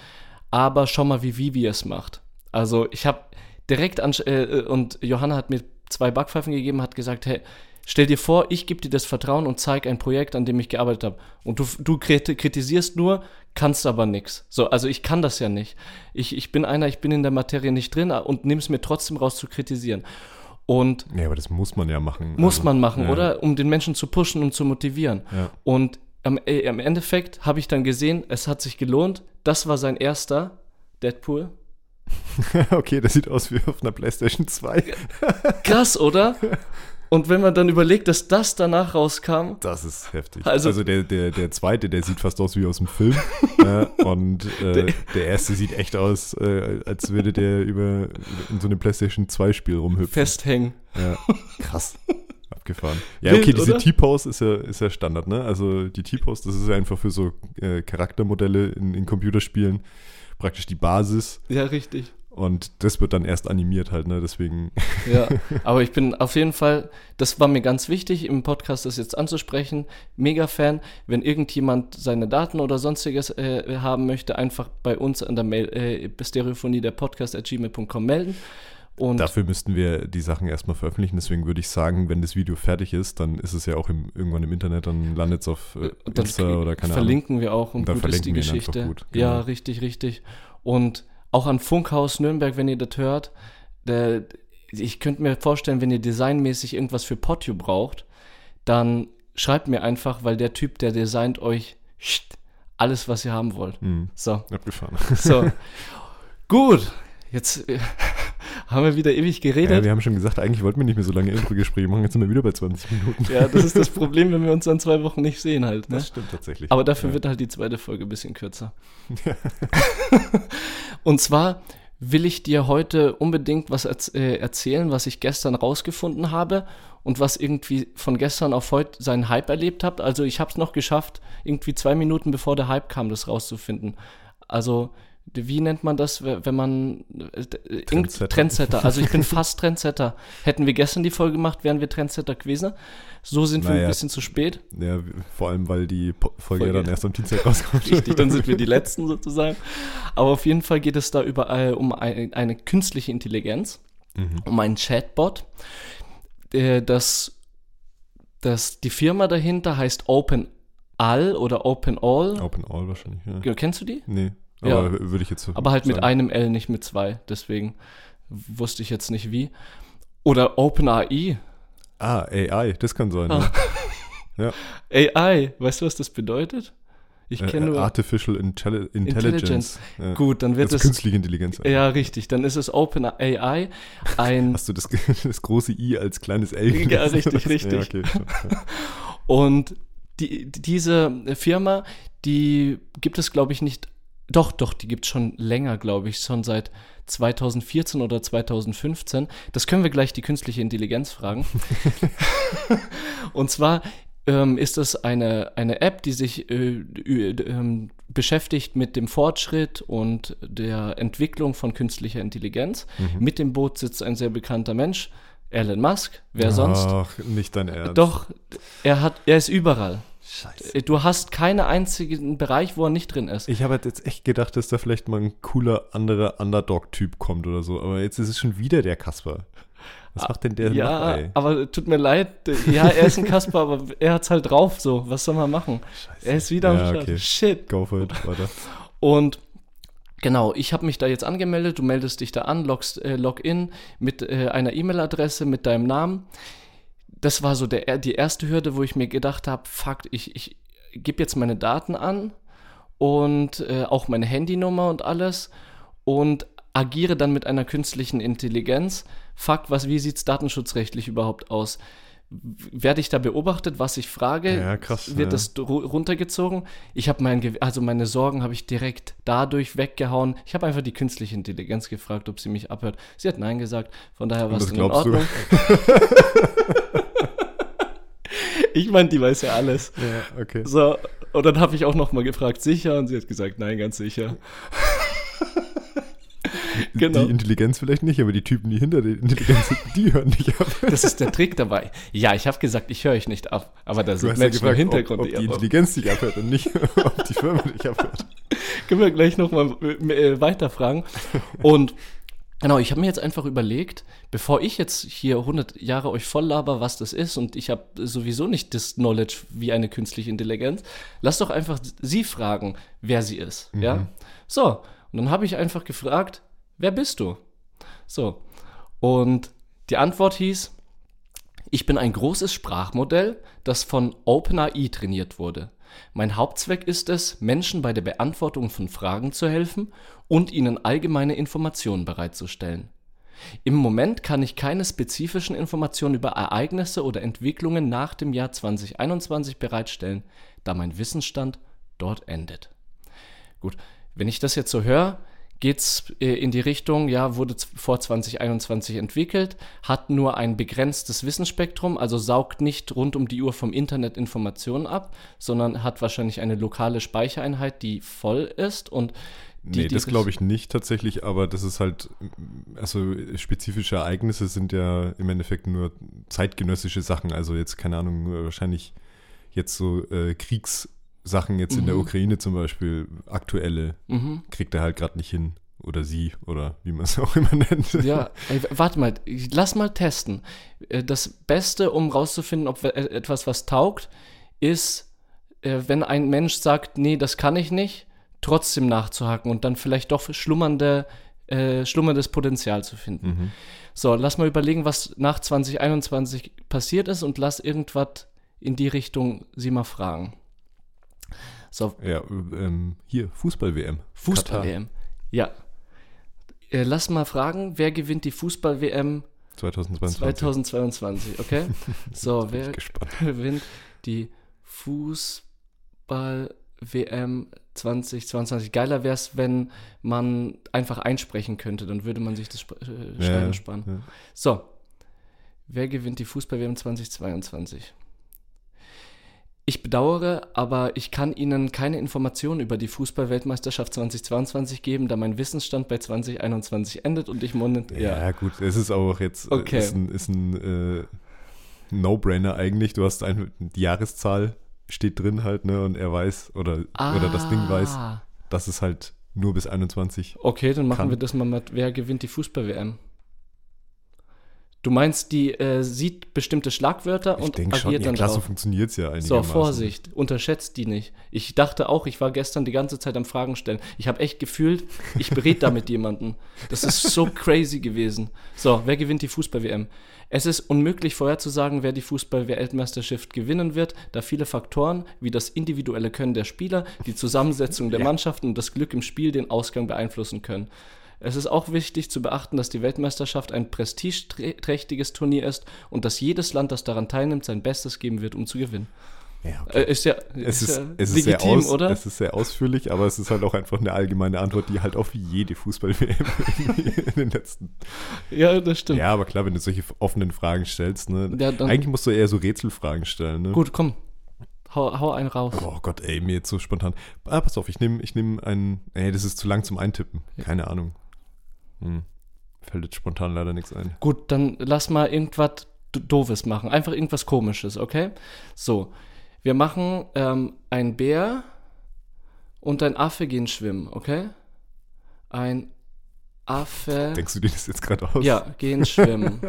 Aber schau mal, wie Vivi es macht. Also ich habe direkt an, äh, und Johanna hat mir zwei Backpfeifen gegeben, hat gesagt, hey, stell dir vor, ich gebe dir das Vertrauen und zeig ein Projekt, an dem ich gearbeitet habe. Und du, du kriti- kritisierst nur, kannst aber nix. So, also ich kann das ja nicht. Ich, ich bin einer, ich bin in der Materie nicht drin und nimm es mir trotzdem raus zu kritisieren. Und Ja, aber das muss man ja machen. muss Also, man machen, ja, oder? Um den Menschen zu pushen und zu motivieren. Ja. Und am, äh, im Endeffekt habe ich dann gesehen, es hat sich gelohnt. Das war sein erster Deadpool. [laughs] okay, das sieht aus wie auf einer Playstation 2. Krass, oder? [laughs] Und wenn man dann überlegt, dass das danach rauskam, Das ist heftig. Also- Also, der, der, der zweite, der sieht fast aus wie aus dem Film. äh, [laughs] und äh, der erste sieht echt aus, äh, als würde der über in so einem Playstation 2 Spiel rumhüpfen. festhängen. Ja, krass. Abgefahren. Ja, Wild, okay, diese? T-Pose ist ja, ist ja Standard, ne? Also die T-Pose, das ist ja einfach für so äh, Charaktermodelle in, in Computerspielen praktisch die Basis. Ja, richtig. Und das wird dann erst animiert halt, ne? Deswegen. [laughs] Ja, [laughs] aber ich bin auf jeden Fall, das war mir ganz wichtig, im Podcast das jetzt anzusprechen. Mega Fan. Wenn irgendjemand seine Daten oder sonstiges äh, haben möchte, einfach bei uns an der Mail, äh, Stereophonie der Podcast at gmail.com melden. Und Dafür müssten wir die Sachen erstmal veröffentlichen. Deswegen würde ich sagen, wenn das Video fertig ist, dann ist es ja auch im, irgendwann im Internet, dann landet es auf äh, dann Insta oder keine Ahnung. verlinken wir auch und, Und dann gut ist die verlinken wir Geschichte. gut, Ja, genau. richtig, richtig. Und auch an Funkhaus Nürnberg, wenn ihr das hört, der, ich könnte mir vorstellen, wenn ihr designmäßig irgendwas für Potio braucht, dann schreibt mir einfach, weil der Typ, der designt euch alles, was ihr haben wollt. Mhm. So, Abgefahren. so. [laughs] Gut, jetzt äh, [laughs] haben wir wieder ewig Ja, geredet. wir haben schon gesagt, eigentlich wollten wir nicht mehr so lange Intro-Gespräche machen. Jetzt sind wir wieder bei 20 Minuten. Ja, das ist das [laughs] Problem, wenn wir uns dann zwei Wochen nicht sehen halt. Ne? Das stimmt tatsächlich. Aber dafür ja. wird halt die zweite Folge ein bisschen kürzer. [laughs] Und zwar will ich dir heute unbedingt was äh, erzählen, was ich gestern rausgefunden habe und was irgendwie von gestern auf heute seinen Hype erlebt hat. Also ich habe es noch geschafft, irgendwie zwei Minuten bevor der Hype kam, das rauszufinden. Also wie nennt man das, we- wenn man äh, äh, Trendsetter. Trendsetter. Also ich bin [laughs] fast Trendsetter. Hätten wir gestern die Folge gemacht, wären wir Trendsetter gewesen. So sind wir ein Naja. bisschen zu spät. Ja, vor allem, weil die Po- Folge, ja Folge. dann erst am Dienstag rauskommt. Richtig, dann sind wir die [laughs] Letzten sozusagen. Aber auf jeden Fall geht es da überall um eine, eine künstliche Intelligenz, Mhm. um einen Chatbot. Äh, Das, das, die Firma dahinter heißt OpenAll oder OpenAll. Open All wahrscheinlich, ja. Ja, Kennst du die? Nee. Aber Ja. würde ich jetzt Aber halt mit sagen. einem L, nicht mit zwei. Deswegen wusste ich jetzt nicht wie. Oder OpenAI. Ah, AI, das kann sein. Ah. Ja. [laughs] AI, weißt du, was das bedeutet? Ich Äh, kenne nur. Artificial Intelli Intelligence. Intelligence. Ja. Gut, dann wird Das es. künstliche Intelligenz. Ja, richtig. Dann ist es OpenAI. Ein [laughs] Hast du das, das große I als kleines L Ja, gelesen? richtig, Das- [laughs] richtig. Ja, okay. Ja. Und die, diese Firma, die gibt es, glaube ich, nicht. Doch, doch, die gibt es schon länger, glaube ich, schon seit 2014 oder 2015. Das können wir gleich die künstliche Intelligenz fragen. [laughs] Und zwar ähm, ist es eine, eine App, die sich äh, ähm, beschäftigt mit dem Fortschritt und der Entwicklung von künstlicher Intelligenz. Mhm. Mit dem Boot sitzt ein sehr bekannter Mensch, Elon Musk. Wer sonst? Ach, nicht dein Ernst. Doch, er hat, er ist überall. Scheiße. Du hast keinen einzigen Bereich, wo er nicht drin ist. Ich habe halt jetzt echt gedacht, dass da vielleicht mal ein cooler anderer Underdog-Typ kommt oder so. Aber jetzt ist es schon wieder der Kasper. Was macht denn der noch, ja, ey? aber tut mir leid. Ja, er ist ein Kasper, aber er hat's halt drauf so. Was soll man machen? Scheiße. Er ist wieder am Ja, Start. okay. Shit. Go for it, weiter. Und genau, ich habe mich da jetzt angemeldet. Du meldest dich da an, loggst, äh, Login mit äh, einer E-Mail-Adresse, mit deinem Namen. Das war so der, die erste Hürde, wo ich mir gedacht habe, fuck, ich, ich gebe jetzt meine Daten an und äh, auch meine Handynummer und alles und agiere dann mit einer künstlichen Intelligenz. Fuck, was, wie sieht's datenschutzrechtlich überhaupt aus? Werde ich da beobachtet, was ich frage? Ja, krass, Wird ja. das ru- runtergezogen? Ich habe mein, Ge- also meine Sorgen habe ich direkt dadurch weggehauen. Ich habe einfach die künstliche Intelligenz gefragt, ob sie mich abhört. Sie hat nein gesagt, von daher war es in? Ordnung. [laughs] [laughs] ich meine, die weiß ja alles. Ja, okay. So, und dann habe ich auch noch mal gefragt, sicher? Und sie hat gesagt, nein, ganz sicher. [laughs] genau. Die Intelligenz vielleicht nicht, aber die Typen, die hinter der Intelligenz sind, die hören nicht ab. [laughs] Das ist der Trick dabei. Ja, ich habe gesagt, ich höre euch nicht ab. Aber da sind Menschen im gefragt, Hintergrund. ob, ob die Intelligenz dich abhört und nicht, [laughs] ob die Firma dich abhört. Können wir gleich nochmal äh, weiterfragen. Und genau, ich habe mir jetzt einfach überlegt, bevor ich jetzt hier 100 Jahre euch voll laber, was das ist, und ich habe sowieso nicht das Knowledge wie eine künstliche Intelligenz, lasst doch einfach sie fragen, wer sie ist. Ja? So, und dann habe ich einfach gefragt, wer bist du? So, und die Antwort hieß, ich bin ein großes Sprachmodell, das von OpenAI trainiert wurde. Mein Hauptzweck ist es, Menschen bei der Beantwortung von Fragen zu helfen und ihnen allgemeine Informationen bereitzustellen. Im Moment kann ich keine spezifischen Informationen über Ereignisse oder Entwicklungen nach dem Jahr 2021 bereitstellen, da mein Wissensstand dort endet. Gut, wenn ich das jetzt so höre, geht's äh, in die Richtung, ja, wurde vor 2021 entwickelt, hat nur ein begrenztes Wissensspektrum, also saugt nicht rund um die Uhr vom Internet Informationen ab, sondern hat wahrscheinlich eine lokale Speichereinheit, die voll ist und die, Nee, das glaube ich nicht tatsächlich, aber das ist halt, also spezifische Ereignisse sind ja im Endeffekt nur zeitgenössische Sachen, also jetzt, keine Ahnung, wahrscheinlich jetzt so äh, Kriegssachen jetzt in der Mhm. Ukraine zum Beispiel, aktuelle, Mhm. kriegt er halt gerade nicht hin. Oder sie, oder wie man es [laughs] auch immer nennt. Ja, ey, warte mal, lass mal testen. Äh, Das Beste, um rauszufinden, ob äh, etwas was taugt, ist, äh, wenn ein Mensch sagt, nee, das kann ich nicht, trotzdem nachzuhaken und dann vielleicht doch schlummernde, äh, schlummerndes Potenzial zu finden. Mhm. So, lass mal überlegen, was nach 2021 passiert ist und lass irgendwas in die Richtung sie mal fragen. So, Ja, ähm, hier, Fußball-WM. Fußball-WM. Ja. Äh, lass mal fragen, wer gewinnt die Fußball-WM 2022. 2022, okay? [laughs] So, wer [laughs] gewinnt die Fußball-WM 2022? Geiler wäre es, wenn man einfach einsprechen könnte, dann würde man sich das Sp äh, Schreiben sparen. ja. So, wer gewinnt die Fußball-WM 2022? Ich bedauere, aber ich kann Ihnen keine Informationen über die Fußball-Weltmeisterschaft 2022 geben, da mein Wissensstand bei 2021 endet und ich monat Ja, gut, es ist auch jetzt äh, Okay. ist ein, ist ein äh, No-Brainer eigentlich. Du hast ein, die Jahreszahl steht drin halt, ne? Und er weiß oder, oder das Ding weiß, Ah. dass es halt nur bis 21. Okay, dann machen kann. wir das mal mit, wer gewinnt die Fußball-WM? Du meinst, die äh, sieht bestimmte Schlagwörter Ich und agiert schon, ja dann klar, so drauf. funktioniert es ja So, einigermaßen. Vorsicht, unterschätzt die nicht. Ich dachte auch, ich war gestern die ganze Zeit am Fragen stellen. Ich habe echt gefühlt, ich berät da mit jemandem. Das ist so crazy gewesen. So, wer gewinnt die Fußball-WM? Es ist unmöglich vorherzusagen, wer die Fußball-Weltmeisterschaft gewinnen wird, da viele Faktoren wie das individuelle Können der Spieler, die Zusammensetzung der. Mannschaften und das Glück im Spiel den Ausgang beeinflussen können. Es ist auch wichtig zu beachten, dass die Weltmeisterschaft ein prestigeträchtiges Turnier ist und dass jedes Land, das daran teilnimmt, sein Bestes geben wird, um zu gewinnen. Ja, okay. Äh, ist ja, Es ist, ja es, ist sehr legitim, aus, oder? es ist sehr ausführlich, aber es ist halt auch einfach eine allgemeine Antwort, die halt auf jede Fußball-WM [laughs] in den letzten. ja, das stimmt. Ja, aber klar, wenn du solche offenen Fragen stellst, ne? Ja, Eigentlich musst du eher so Rätselfragen stellen, ne? Gut, komm. Hau, hau einen raus. Oh Gott, ey, mir jetzt so spontan. Ah, pass auf, ich nehme ich nehm einen. Ey, das ist zu lang zum Eintippen. Keine Ahnung. Hm. Fällt jetzt spontan leider nichts ein. Gut, dann lass mal irgendwas Doofes machen. Einfach irgendwas Komisches, okay? So, wir machen ähm, ein Bär und ein Affe gehen schwimmen, okay? Ein Affe. Denkst du dir das jetzt gerade aus? Ja, gehen [laughs] schwimmen.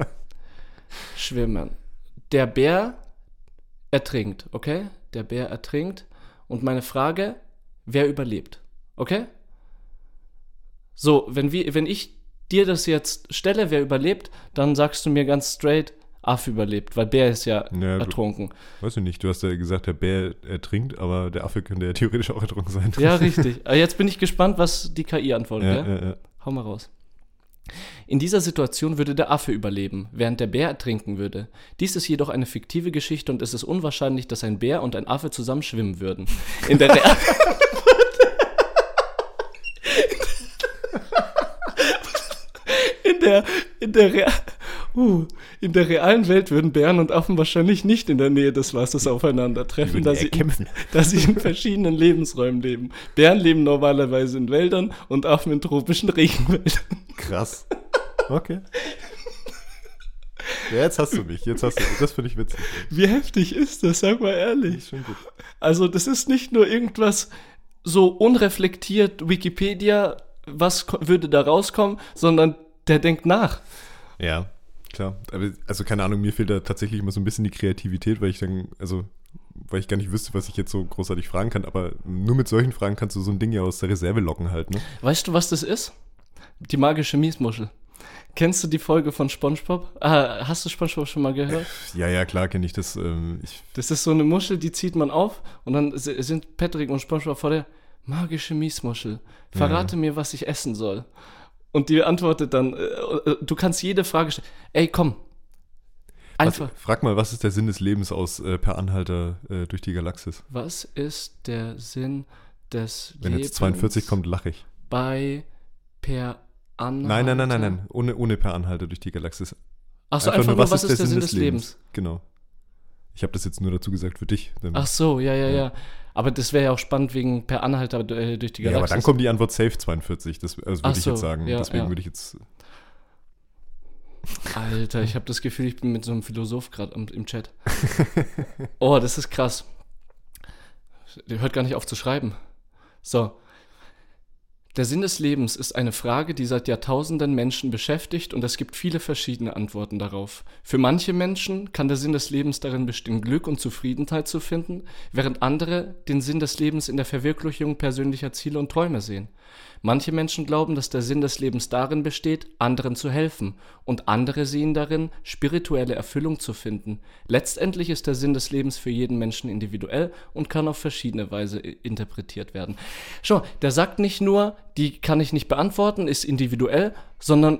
schwimmen. Der Bär ertrinkt, okay? Der Bär ertrinkt. Und meine Frage, wer überlebt? Okay? So, wenn, wir, wenn ich dir das jetzt stelle, wer überlebt, dann sagst du mir ganz straight, Affe überlebt, weil Bär ist ja, Ja, du- ertrunken. Weiß ich nicht, du hast ja gesagt, der Bär ertrinkt, aber der Affe könnte ja theoretisch auch ertrunken sein. Ja, [laughs] richtig. Aber jetzt bin ich gespannt, was die KI antwortet. ja, ja? ja, ja. Hau mal raus. In dieser Situation würde der Affe überleben, während der Bär ertrinken würde. Dies ist jedoch eine fiktive Geschichte und es ist unwahrscheinlich, dass ein Bär und ein Affe zusammen schwimmen würden. In der, [laughs] Real in der, in der, uh, in der realen Welt würden Bären und Affen wahrscheinlich nicht in der Nähe des Wassers aufeinandertreffen, da sie, kämpfen. [laughs] da sie in verschiedenen Lebensräumen leben. Bären leben normalerweise in Wäldern und Affen in tropischen Regenwäldern. Krass. Okay. Ja, jetzt hast du mich. Jetzt hast du mich. Das finde ich witzig. Wie heftig ist das? Sag mal ehrlich. Gut. Also, das ist nicht nur irgendwas so unreflektiert Wikipedia, was würde da rauskommen, sondern der denkt nach. Ja, klar. Aber, also keine Ahnung, mir fehlt da tatsächlich immer so ein bisschen die Kreativität, weil ich dann, also, weil ich gar nicht wüsste, was ich jetzt so großartig fragen kann. Aber nur mit solchen Fragen kannst du so ein Ding ja aus der Reserve locken halt, ne? Weißt du, was das ist? Die magische Miesmuschel. Kennst du die Folge von SpongeBob? Ah, hast du SpongeBob schon mal gehört? Ja, ja, klar kenne ich das. Ähm, ich, Das ist so eine Muschel, die zieht man auf und dann si- sind Patrick und SpongeBob vor der magische Miesmuschel. Verrate mir, was ich essen soll. Und die antwortet dann, äh, äh, du kannst jede Frage stellen. Ey, komm. Einfach. was, frag mal, was ist der Sinn des Lebens aus äh, Per Anhalter äh, durch die Galaxis? Was ist der Sinn des Wenn Lebens jetzt 42 kommt, lache ich. bei Per Anhalter? Nein, nein, nein, nein, nein. Ohne, ohne Per Anhalter durch die Galaxis. Achso, einfach, nur, was ist der Sinn des Lebens? Genau. Ich habe das jetzt nur dazu gesagt für dich. Ach so, ja, ja, Ja. ja. Aber das wäre ja auch spannend wegen Per Anhalter äh, durch die ja, Galaxis. aber dann kommt die Antwort safe 42. Das also würde ich so, jetzt sagen. ja, Deswegen ja. würde ich jetzt. Alter, ich habe das Gefühl, ich bin mit so einem Philosoph gerade im Chat. [laughs] Oh, das ist krass. Der hört gar nicht auf zu schreiben. So. Der Sinn des Lebens ist eine Frage, die seit Jahrtausenden Menschen beschäftigt und es gibt viele verschiedene Antworten darauf. Für manche Menschen kann der Sinn des Lebens darin bestehen, Glück und Zufriedenheit zu finden, während andere den Sinn des Lebens in der Verwirklichung persönlicher Ziele und Träume sehen. Manche Menschen glauben, dass der Sinn des Lebens darin besteht, anderen zu helfen, und andere sehen darin, spirituelle Erfüllung zu finden. Letztendlich ist der Sinn des Lebens für jeden Menschen individuell und kann auf verschiedene Weise interpretiert werden. Schau, der sagt nicht nur, die kann ich nicht beantworten, ist individuell, sondern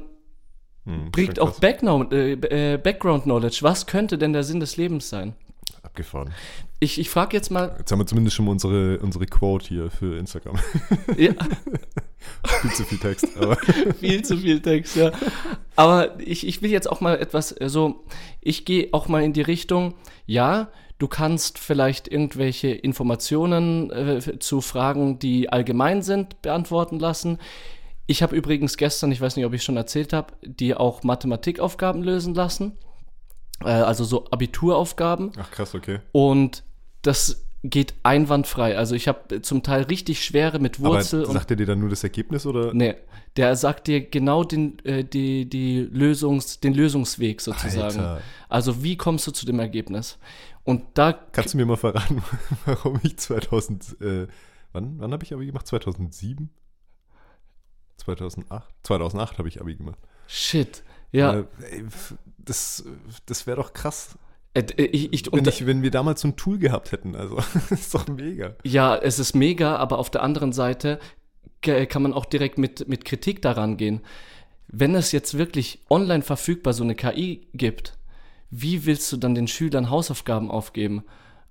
Hm, bringt auch. Background, äh, äh, Background Knowledge. Was könnte denn der Sinn des Lebens sein? Abgefahren. Ich, ich frage jetzt mal, Jetzt haben wir zumindest schon mal unsere, unsere Quote hier für Instagram. [laughs] ja, [laughs] Viel zu viel Text. [laughs] Viel zu viel Text, ja. Aber ich, ich will jetzt auch mal etwas, so, ich gehe auch mal in die Richtung, ja, du kannst vielleicht irgendwelche Informationen äh, zu Fragen, die allgemein sind, beantworten lassen. Ich habe übrigens gestern, ich weiß nicht, ob ich schon erzählt habe, die auch Mathematikaufgaben lösen lassen. Äh, also so Abituraufgaben. ach krass, okay. Und das geht einwandfrei. Also ich habe zum Teil richtig schwere mit Wurzel Aber sagt er dir dann nur das Ergebnis oder? Nee, der sagt dir genau den, äh, die, die Lösungs, den Lösungsweg sozusagen. Alter. Also wie kommst du zu dem Ergebnis? Und da Kannst du mir mal verraten, [laughs] warum ich 2000, äh, wann, wann habe ich Abi gemacht? 2007? 2008? 2008 habe ich Abi gemacht. Shit. Ja, Äh, das das wäre doch krass, äh, ich, ich, wenn, ich, wenn wir damals so ein Tool gehabt hätten. Also, [laughs] ist doch mega. ja, es ist mega, aber auf der anderen Seite kann man auch direkt mit, mit Kritik daran gehen. Wenn es jetzt wirklich online verfügbar so eine KI gibt, wie willst du dann den Schülern Hausaufgaben aufgeben?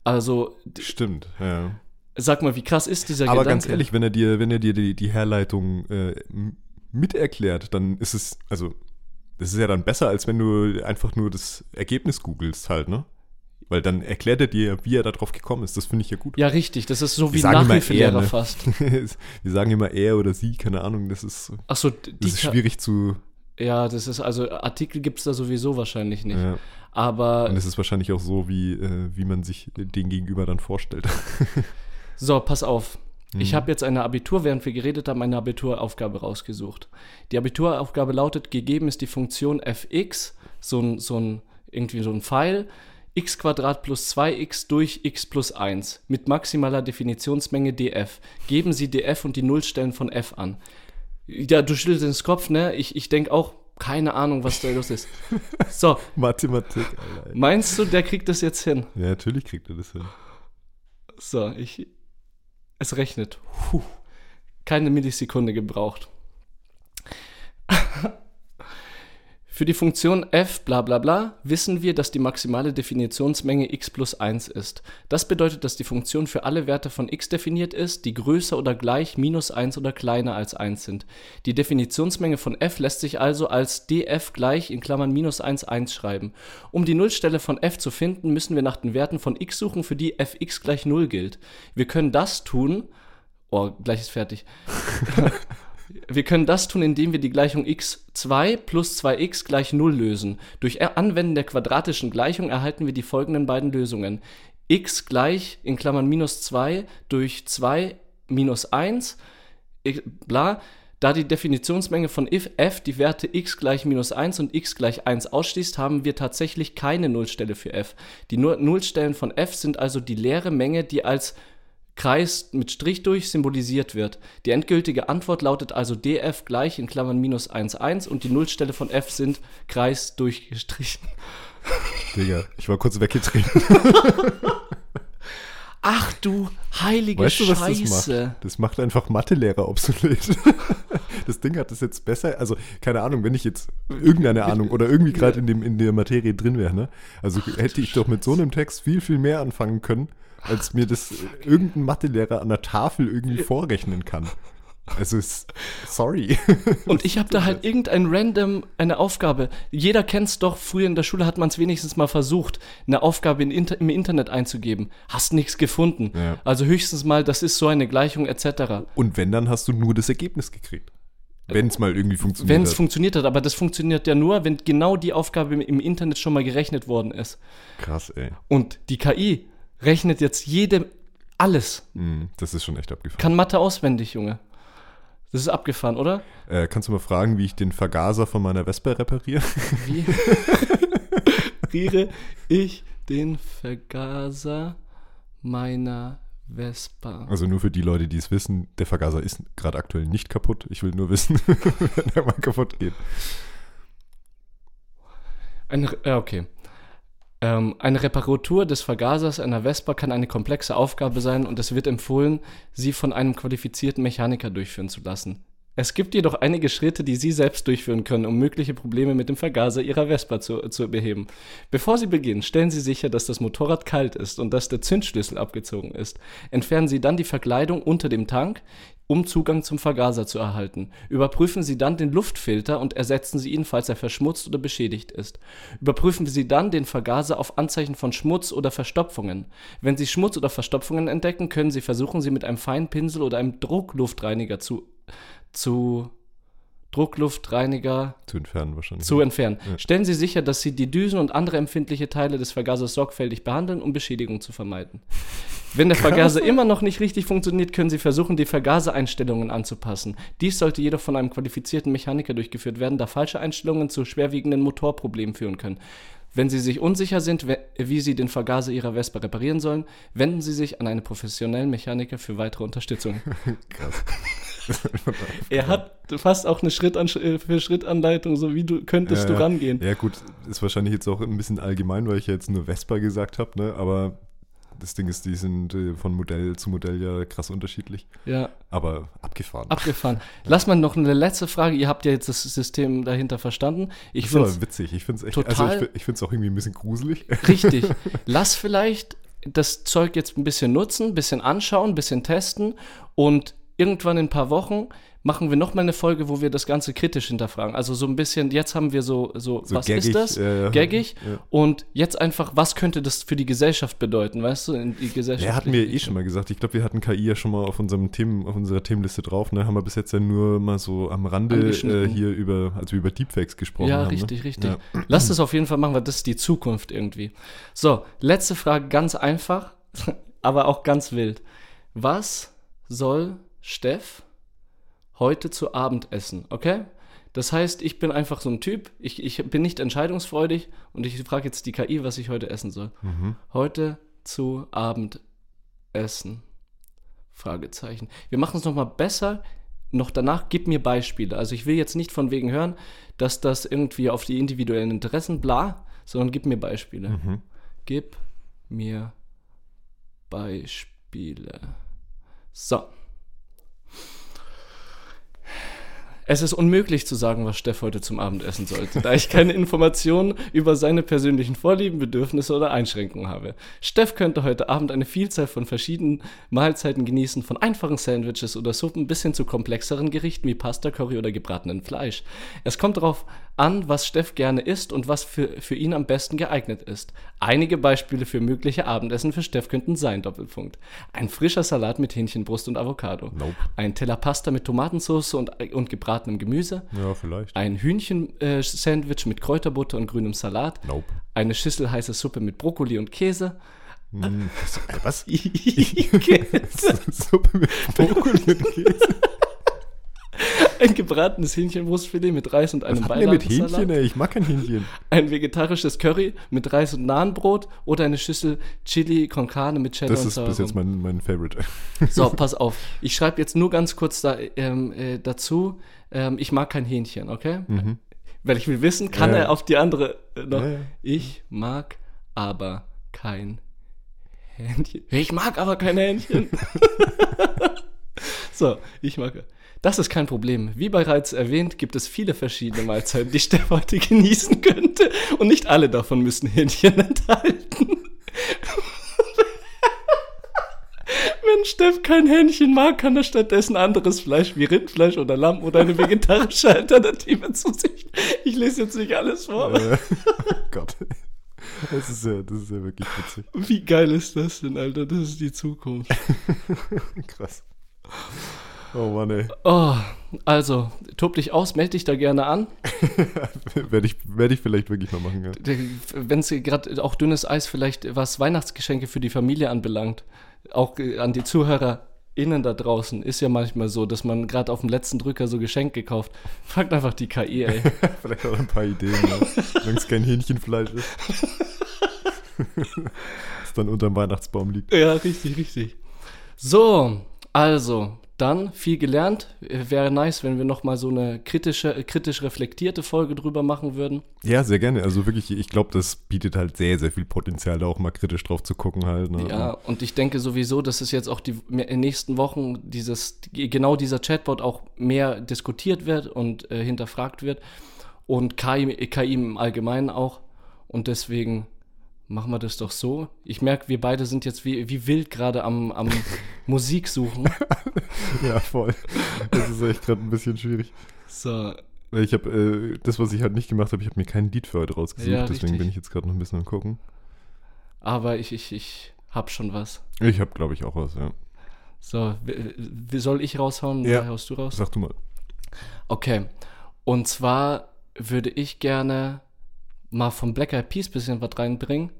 Also, Stimmt, ja. sag mal, wie krass ist dieser Aber Gedanke? ganz ehrlich, wenn er dir, wenn er dir die, die Herleitung äh, miterklärt, dann ist es, also, das ist ja dann besser, als wenn du einfach nur das Ergebnis googelst halt, ne? Weil dann erklärt er dir, wie er da drauf gekommen ist. Das finde ich ja gut. Ja, richtig, das ist so wie sagen immer Nachhilfelehrer er, ne? fast. [laughs] Wir sagen immer er oder sie, keine Ahnung, das ist, Achso, die das ist schwierig zu, Ja, das ist, also Artikel gibt es da sowieso wahrscheinlich nicht. ja. Aber Und es ist wahrscheinlich auch so, wie, äh, wie man sich den Gegenüber dann vorstellt. [laughs] so, pass auf. Ich Mhm. habe jetzt eine Abitur, während wir geredet haben, eine Abituraufgabe rausgesucht. Die Abituraufgabe lautet, gegeben ist die Funktion fx, so ein, so ein, irgendwie so ein Pfeil, x Quadrat plus 2x durch x plus 1 mit maximaler Definitionsmenge df. Geben Sie df und die Nullstellen von f an. Ja, du schüttelst den Kopf, ne? Ich, ich denke auch, keine Ahnung, was da los ist. So, [laughs] Mathematik, Alter. meinst du, der kriegt das jetzt hin? Ja, natürlich kriegt er das hin. So, ich. Es rechnet. Puh. Keine Millisekunde gebraucht. [laughs] Für die Funktion f bla bla bla wissen wir, dass die maximale Definitionsmenge x plus 1 ist. Das bedeutet, dass die Funktion für alle Werte von x definiert ist, die größer oder gleich minus 1 oder kleiner als 1 sind. Die Definitionsmenge von f lässt sich also als df gleich in Klammern minus 1 1 schreiben. Um die Nullstelle von f zu finden, müssen wir nach den Werten von x suchen, für die fx gleich 0 gilt. Wir können das tun. Oh, gleich ist fertig. [laughs] Wir können das tun, indem wir die Gleichung x2 plus 2x gleich 0 lösen. Durch Anwenden der quadratischen Gleichung erhalten wir die folgenden beiden Lösungen. x gleich in Klammern minus 2 durch 2 minus 1, i- bla. Da die Definitionsmenge von if f die Werte x gleich minus 1 und x gleich 1 ausschließt, haben wir tatsächlich keine Nullstelle für f. Die Nullstellen von f sind also die leere Menge, die als Kreis mit Strich durch symbolisiert wird. Die endgültige Antwort lautet also df gleich in Klammern minus 1, 1 und die Nullstelle von f sind Kreis durchgestrichen. Digga, ich war kurz weggetreten. [laughs] Ach du heilige Weißt du, Scheiße. das macht? Das macht einfach Mathelehrer obsolet. [laughs] Das Ding hat das jetzt besser, also keine Ahnung, wenn ich jetzt irgendeine Ahnung oder irgendwie gerade in, dem, in der Materie drin wäre, ne? Also hätte ich doch mit so einem Text viel, viel mehr anfangen können, als mir das irgendein Mathelehrer an der Tafel irgendwie vorrechnen kann. Also, es- sorry. [laughs] Und ich habe da halt irgendein random, eine Aufgabe. Jeder kennt's doch, früher in der Schule hat man es wenigstens mal versucht, eine Aufgabe in Inter im Internet einzugeben. Hast nichts gefunden. Ja. Also höchstens mal, das ist so eine Gleichung etc. Und wenn, dann hast du nur das Ergebnis gekriegt. Wenn es mal irgendwie funktioniert Wenn es hat. funktioniert hat, aber das funktioniert ja nur, wenn genau die Aufgabe im Internet schon mal gerechnet worden ist. Krass, ey. Und die KI rechnet jetzt jedem alles. Hm, das ist schon echt abgefahren. Kann Mathe auswendig, Junge. Das ist abgefahren, oder? Äh, kannst du mal fragen, wie ich den Vergaser von meiner Vespa repariere? Wie [laughs] riere ich den Vergaser meiner Vespa? Also nur für die Leute, die es wissen, der Vergaser ist gerade aktuell nicht kaputt. Ich will nur wissen, [laughs] wenn er mal kaputt geht. Eine, ja, okay. Ähm, eine Reparatur des Vergasers einer Vespa kann eine komplexe Aufgabe sein und es wird empfohlen, sie von einem qualifizierten Mechaniker durchführen zu lassen. Es gibt jedoch einige Schritte, die Sie selbst durchführen können, um mögliche Probleme mit dem Vergaser Ihrer Vespa zu, zu beheben. Bevor Sie beginnen, stellen Sie sicher, dass das Motorrad kalt ist und dass der Zündschlüssel abgezogen ist. Entfernen Sie dann die Verkleidung unter dem Tank, um Zugang zum Vergaser zu erhalten. Überprüfen Sie dann den Luftfilter und ersetzen Sie ihn, falls er verschmutzt oder beschädigt ist. Überprüfen Sie dann den Vergaser auf Anzeichen von Schmutz oder Verstopfungen. Wenn Sie Schmutz oder Verstopfungen entdecken, können Sie versuchen, sie mit einem feinen Pinsel oder einem Druckluftreiniger zu, zu Druckluftreiniger Zu entfernen wahrscheinlich. zu entfernen. Ja. Stellen Sie sicher, dass Sie die Düsen und andere empfindliche Teile des Vergasers sorgfältig behandeln, um Beschädigung zu vermeiden. Wenn der [laughs] Vergaser immer noch nicht richtig funktioniert, können Sie versuchen, die Vergasereinstellungen anzupassen. Dies sollte jedoch von einem qualifizierten Mechaniker durchgeführt werden, da falsche Einstellungen zu schwerwiegenden Motorproblemen führen können. Wenn Sie sich unsicher sind, wie Sie den Vergaser Ihrer Vespa reparieren sollen, wenden Sie sich an einen professionellen Mechaniker für weitere Unterstützung. [laughs] Krass. [laughs] Er hat fast auch eine Schritt an, für Schrittanleitung, so wie du könntest Ja, du rangehen. Ja, gut, ist wahrscheinlich jetzt auch ein bisschen allgemein, weil ich ja jetzt nur Vespa gesagt habe, ne? Aber das Ding ist, die sind äh, von Modell zu Modell ja krass unterschiedlich. Ja, Aber abgefahren. abgefahren. [laughs] Lass mal noch eine letzte Frage. Ihr habt ja jetzt das System dahinter verstanden. Ich das ist aber witzig. Ich finde es echt, total- also ich, fi- ich finde es auch irgendwie ein bisschen gruselig. Richtig. [laughs] Lass vielleicht das Zeug jetzt ein bisschen nutzen, ein bisschen anschauen, ein bisschen testen und irgendwann in ein paar Wochen machen wir nochmal eine Folge, wo wir das Ganze kritisch hinterfragen. Also so ein bisschen, jetzt haben wir so, so, So was gaggig, ist das? äh, gaggig. ja. Und jetzt einfach, was könnte das für die Gesellschaft bedeuten, weißt du, in die Gesellschaft. Der hatten wir eh schon mal gesagt. Ich glaube, wir hatten KI ja schon mal auf unserem Themen, auf unserer Themenliste drauf. Ne? Haben wir bis jetzt ja nur mal so am Rande äh, hier über, also über Deepfakes gesprochen Ja, haben. richtig, ne? richtig. Ja. Lass das auf jeden Fall machen, weil das ist die Zukunft irgendwie. So, letzte Frage, ganz einfach, [laughs] aber auch ganz wild. Was soll Steff heute zu Abend essen, okay? Das heißt, ich bin einfach so ein Typ, ich, ich bin nicht entscheidungsfreudig und ich frage jetzt die KI, was ich heute essen soll. Mhm. Heute zu Abend essen? Fragezeichen. Wir machen es nochmal besser. Noch danach, gib mir Beispiele. Also ich will jetzt nicht von wegen hören, dass das irgendwie auf die individuellen Interessen bla, sondern gib mir Beispiele. Mhm. Gib mir Beispiele. So. Es ist unmöglich zu sagen, was Steff heute zum Abend essen sollte, da ich keine Informationen über seine persönlichen Vorlieben, Bedürfnisse oder Einschränkungen habe. Steff könnte heute Abend eine Vielzahl von verschiedenen Mahlzeiten genießen, von einfachen Sandwiches oder Suppen bis hin zu komplexeren Gerichten wie Pasta, Curry oder gebratenen Fleisch. Es kommt darauf an, was Steff gerne isst und was für, für ihn am besten geeignet ist. Einige Beispiele für mögliche Abendessen für Steff könnten sein, Doppelpunkt. Ein frischer Salat mit Hähnchenbrust und Avocado. Nope. Ein Teller Pasta mit Tomatensauce und, und gebratenem Gemüse. Ja, vielleicht. Ein Hühnchen-Sandwich mit Kräuterbutter und grünem Salat. Nope. Eine Schüssel heiße Suppe mit Brokkoli und Käse. Hm, was? Käse. [laughs] [laughs] Suppe mit Brokkoli und Käse. [laughs] Ein gebratenes Hähnchenbrustfilet mit Reis und einem Was denn mit. Hähnchen, ey? Ich mag kein Hähnchen. Ein vegetarisches Curry mit Reis und Nahenbrot oder eine Schüssel Chili con Carne mit Cheddar Das ist bis jetzt mein, mein Favorite. So, [laughs] pass auf. Ich schreibe jetzt nur ganz kurz da, ähm, äh, dazu. Ähm, ich mag kein Hähnchen, okay? Weil ich will wissen, kann Ja. er auf die andere äh, noch. Ja, ja. Ich mag aber kein Hähnchen. Ich mag aber kein Hähnchen. [laughs] [laughs] so, ich mag. Das ist kein Problem. Wie bereits erwähnt, gibt es viele verschiedene Mahlzeiten, die Steff heute genießen könnte. Und nicht alle davon müssen Hähnchen enthalten. Wenn Steff kein Hähnchen mag, kann er stattdessen anderes Fleisch wie Rindfleisch oder Lamm oder eine vegetarische Alternative zu sich. Ich lese jetzt nicht alles vor. Äh, oh Gott. Das ist, ja, das ist ja wirklich witzig. Wie geil ist das denn, Alter? Das ist die Zukunft. [laughs] Krass. Oh Mann, ey. Oh, also, tob dich aus, melde dich da gerne an. [laughs] Werde ich, werd ich vielleicht wirklich mal machen, ja. Wenn es gerade auch dünnes Eis vielleicht, was Weihnachtsgeschenke für die Familie anbelangt, auch äh, an die ZuhörerInnen da draußen, ist ja manchmal so, dass man gerade auf dem letzten Drücker so Geschenke kauft. Fragt einfach die KI, ey. [laughs] Vielleicht auch ein paar Ideen, ne? solange es kein Hähnchenfleisch ist. [laughs] das dann unterm Weihnachtsbaum liegt. Ja, richtig, richtig. So, also, dann viel gelernt. Wäre nice, wenn wir nochmal so eine kritische, kritisch reflektierte Folge drüber machen würden. Ja, sehr gerne. Also wirklich, ich glaube, das bietet halt sehr, sehr viel Potenzial, da auch mal kritisch drauf zu gucken halt. Ne? Ja, und ich denke sowieso, dass es jetzt auch die in den nächsten Wochen dieses, genau dieser Chatbot auch mehr diskutiert wird und äh, hinterfragt wird. Und KI, KI im Allgemeinen auch. Und deswegen machen wir das doch so. Ich merke, wir beide sind jetzt wie, wie wild gerade am, am [laughs] Musik suchen. ja, voll. Das ist echt gerade ein bisschen schwierig. So, Ich habe, äh, das, was ich halt nicht gemacht habe, ich habe mir kein Lied für heute rausgesucht, Ja, deswegen bin ich jetzt gerade noch ein bisschen am gucken. aber ich, ich, ich hab schon was. Ich habe, glaube ich, auch was, ja. So, wie, wie soll ich raushauen? Ja. Oder haust du raus? Sag du mal. Okay. Und zwar würde ich gerne mal von Black Eyed Peas bisschen was reinbringen,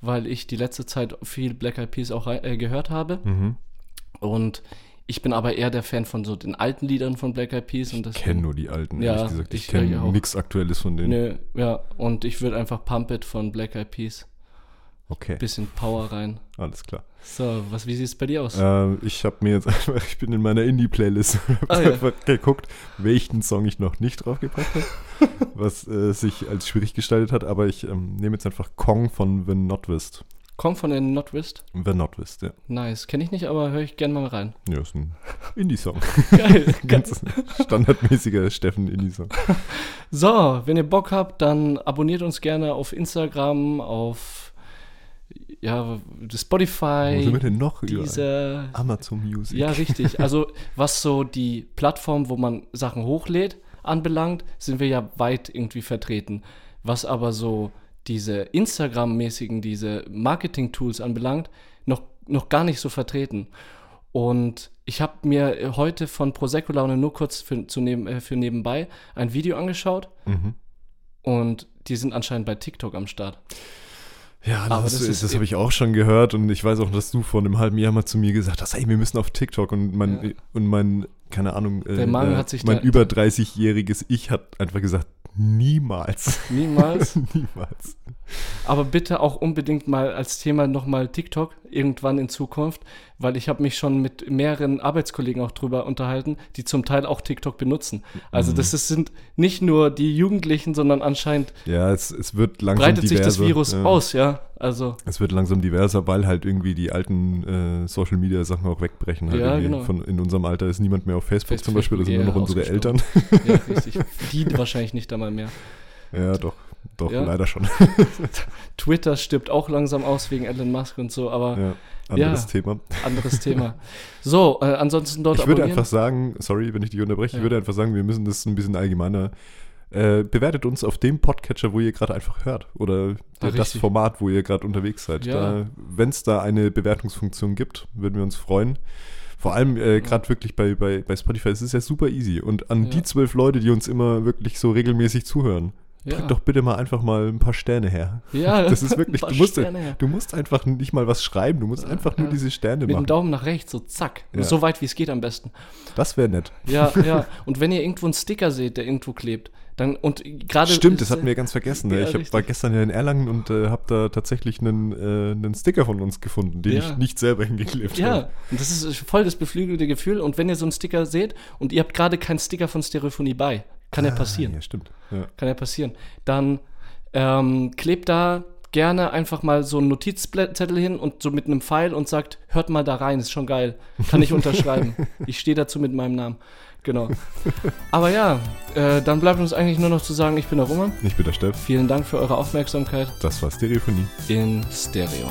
weil ich die letzte Zeit viel Black Eyed Peas auch äh, gehört habe. Mhm. Und ich bin aber eher der Fan von so den alten Liedern von Black Eyed Peas. Und Ich kenne nur die alten, Ja, ehrlich gesagt. Ich, ich- kenne auch. nichts Aktuelles von denen. Nö, ja, und ich würde einfach Pump It von Black Eyed Peas. Okay, Bisschen Power rein. alles klar. So, was, wie sieht es bei dir aus? Äh, ich habe mir jetzt [laughs] einfach, ich bin in meiner Indie-Playlist [laughs] Ah, ja. einfach geguckt, welchen Song ich noch nicht draufgebracht habe, [laughs] was äh, sich als schwierig gestaltet hat, aber ich ähm, nehme jetzt einfach Kong von The Notwist. Kong von den Notwist. The Notwist, ja. Nice. Kenne ich nicht, aber höre ich gerne mal rein. Ja, ist ein Indie-Song. Geil. Ganz standardmäßiger Steffen-Indie-Song. So, wenn ihr Bock habt, dann abonniert uns gerne auf Instagram, auf ja, Wo sind wir Spotify, denn noch? Überall? diese. Amazon Music. Ja, richtig. [laughs] Also, was so die Plattform, wo man Sachen hochlädt, anbelangt, sind wir ja weit irgendwie vertreten. Was aber so diese Instagram-mäßigen, diese Marketing-Tools anbelangt, noch, noch gar nicht so vertreten. Und ich habe mir heute von Prosecco Laune nur kurz für, zu neben, äh, für nebenbei ein Video angeschaut Mhm. und die sind anscheinend bei TikTok am Start. Ja, das, das ist das eben- habe ich auch schon gehört und ich weiß auch, dass du vor einem halben Jahr mal zu mir gesagt hast, hey, wir müssen auf TikTok und mein, Ja. und mein keine Ahnung, äh, äh, mein da- über 30-jähriges Ich hat einfach gesagt, niemals, [laughs] Niemals. [laughs] niemals. Aber bitte auch unbedingt mal als Thema nochmal TikTok irgendwann in Zukunft, weil ich habe mich schon mit mehreren Arbeitskollegen auch drüber unterhalten, die zum Teil auch TikTok benutzen. Also Mhm. das ist, sind nicht nur die Jugendlichen, sondern anscheinend Ja, es, es wird langsam breitet sich diverser. das Virus ja. aus, ja. Also Es wird langsam diverser, weil halt irgendwie die alten äh, Social Media Sachen auch wegbrechen. Halt Ja, genau. Von, in unserem Alter ist niemand mehr auf Facebook, Facebook, zum Beispiel, das sind nur noch unsere Eltern. ja, richtig. [laughs] Die wahrscheinlich nicht einmal mehr. ja, doch, doch, Ja. leider schon. [laughs] Twitter stirbt auch langsam aus wegen Elon Musk und so, aber ja, anderes Ja. Thema. anderes Thema. So, äh, ansonsten dort Ich würde abonnieren. einfach sagen, sorry, wenn ich dich unterbreche, Ja. ich würde einfach sagen, wir müssen das ein bisschen allgemeiner. Äh, bewertet uns auf dem Podcatcher, wo ihr gerade einfach hört. Oder Ah, das. Format, wo ihr gerade unterwegs seid. Ja. Wenn es da eine Bewertungsfunktion gibt, würden wir uns freuen. Vor allem äh, gerade wirklich bei, bei, bei Spotify, es ist ja super easy. Und an Ja. die zwölf Leute, die uns immer wirklich so regelmäßig zuhören, ja. doch bitte mal einfach mal ein paar Sterne her. ja, [laughs] Das ist wirklich, du musst, du musst einfach nicht mal was schreiben, du musst einfach nur ja. diese Sterne Mit dem machen. Daumen nach rechts, so zack. Ja. So weit wie es geht am besten. Das wäre nett. Ja, [laughs] ja. Und wenn ihr irgendwo einen Sticker seht, der irgendwo klebt, dann und gerade. Stimmt, das hatten wir ganz vergessen. Ne? Ja, ich hab, war gestern ja in Erlangen und äh, habe da tatsächlich einen, äh, einen Sticker von uns gefunden, den Ja. ich nicht selber hingeklebt Ja, habe. und das ist voll das beflügelte Gefühl. Und wenn ihr so einen Sticker seht und ihr habt gerade keinen Sticker von Stereophonie bei, kann ja passieren. Ah, Ja, stimmt. Ja. Kann ja passieren. Dann ähm, klebt da gerne einfach mal so einen Notizzettel hin und so mit einem Pfeil und sagt, hört mal da rein, ist schon geil. Kann ich [laughs] unterschreiben. ich stehe dazu mit meinem Namen. Genau. Aber ja, äh, dann bleibt uns eigentlich nur noch zu sagen, ich bin der Roman. Ich bin der Steff. Vielen Dank für eure Aufmerksamkeit Das war Stereophonie. in Stereo.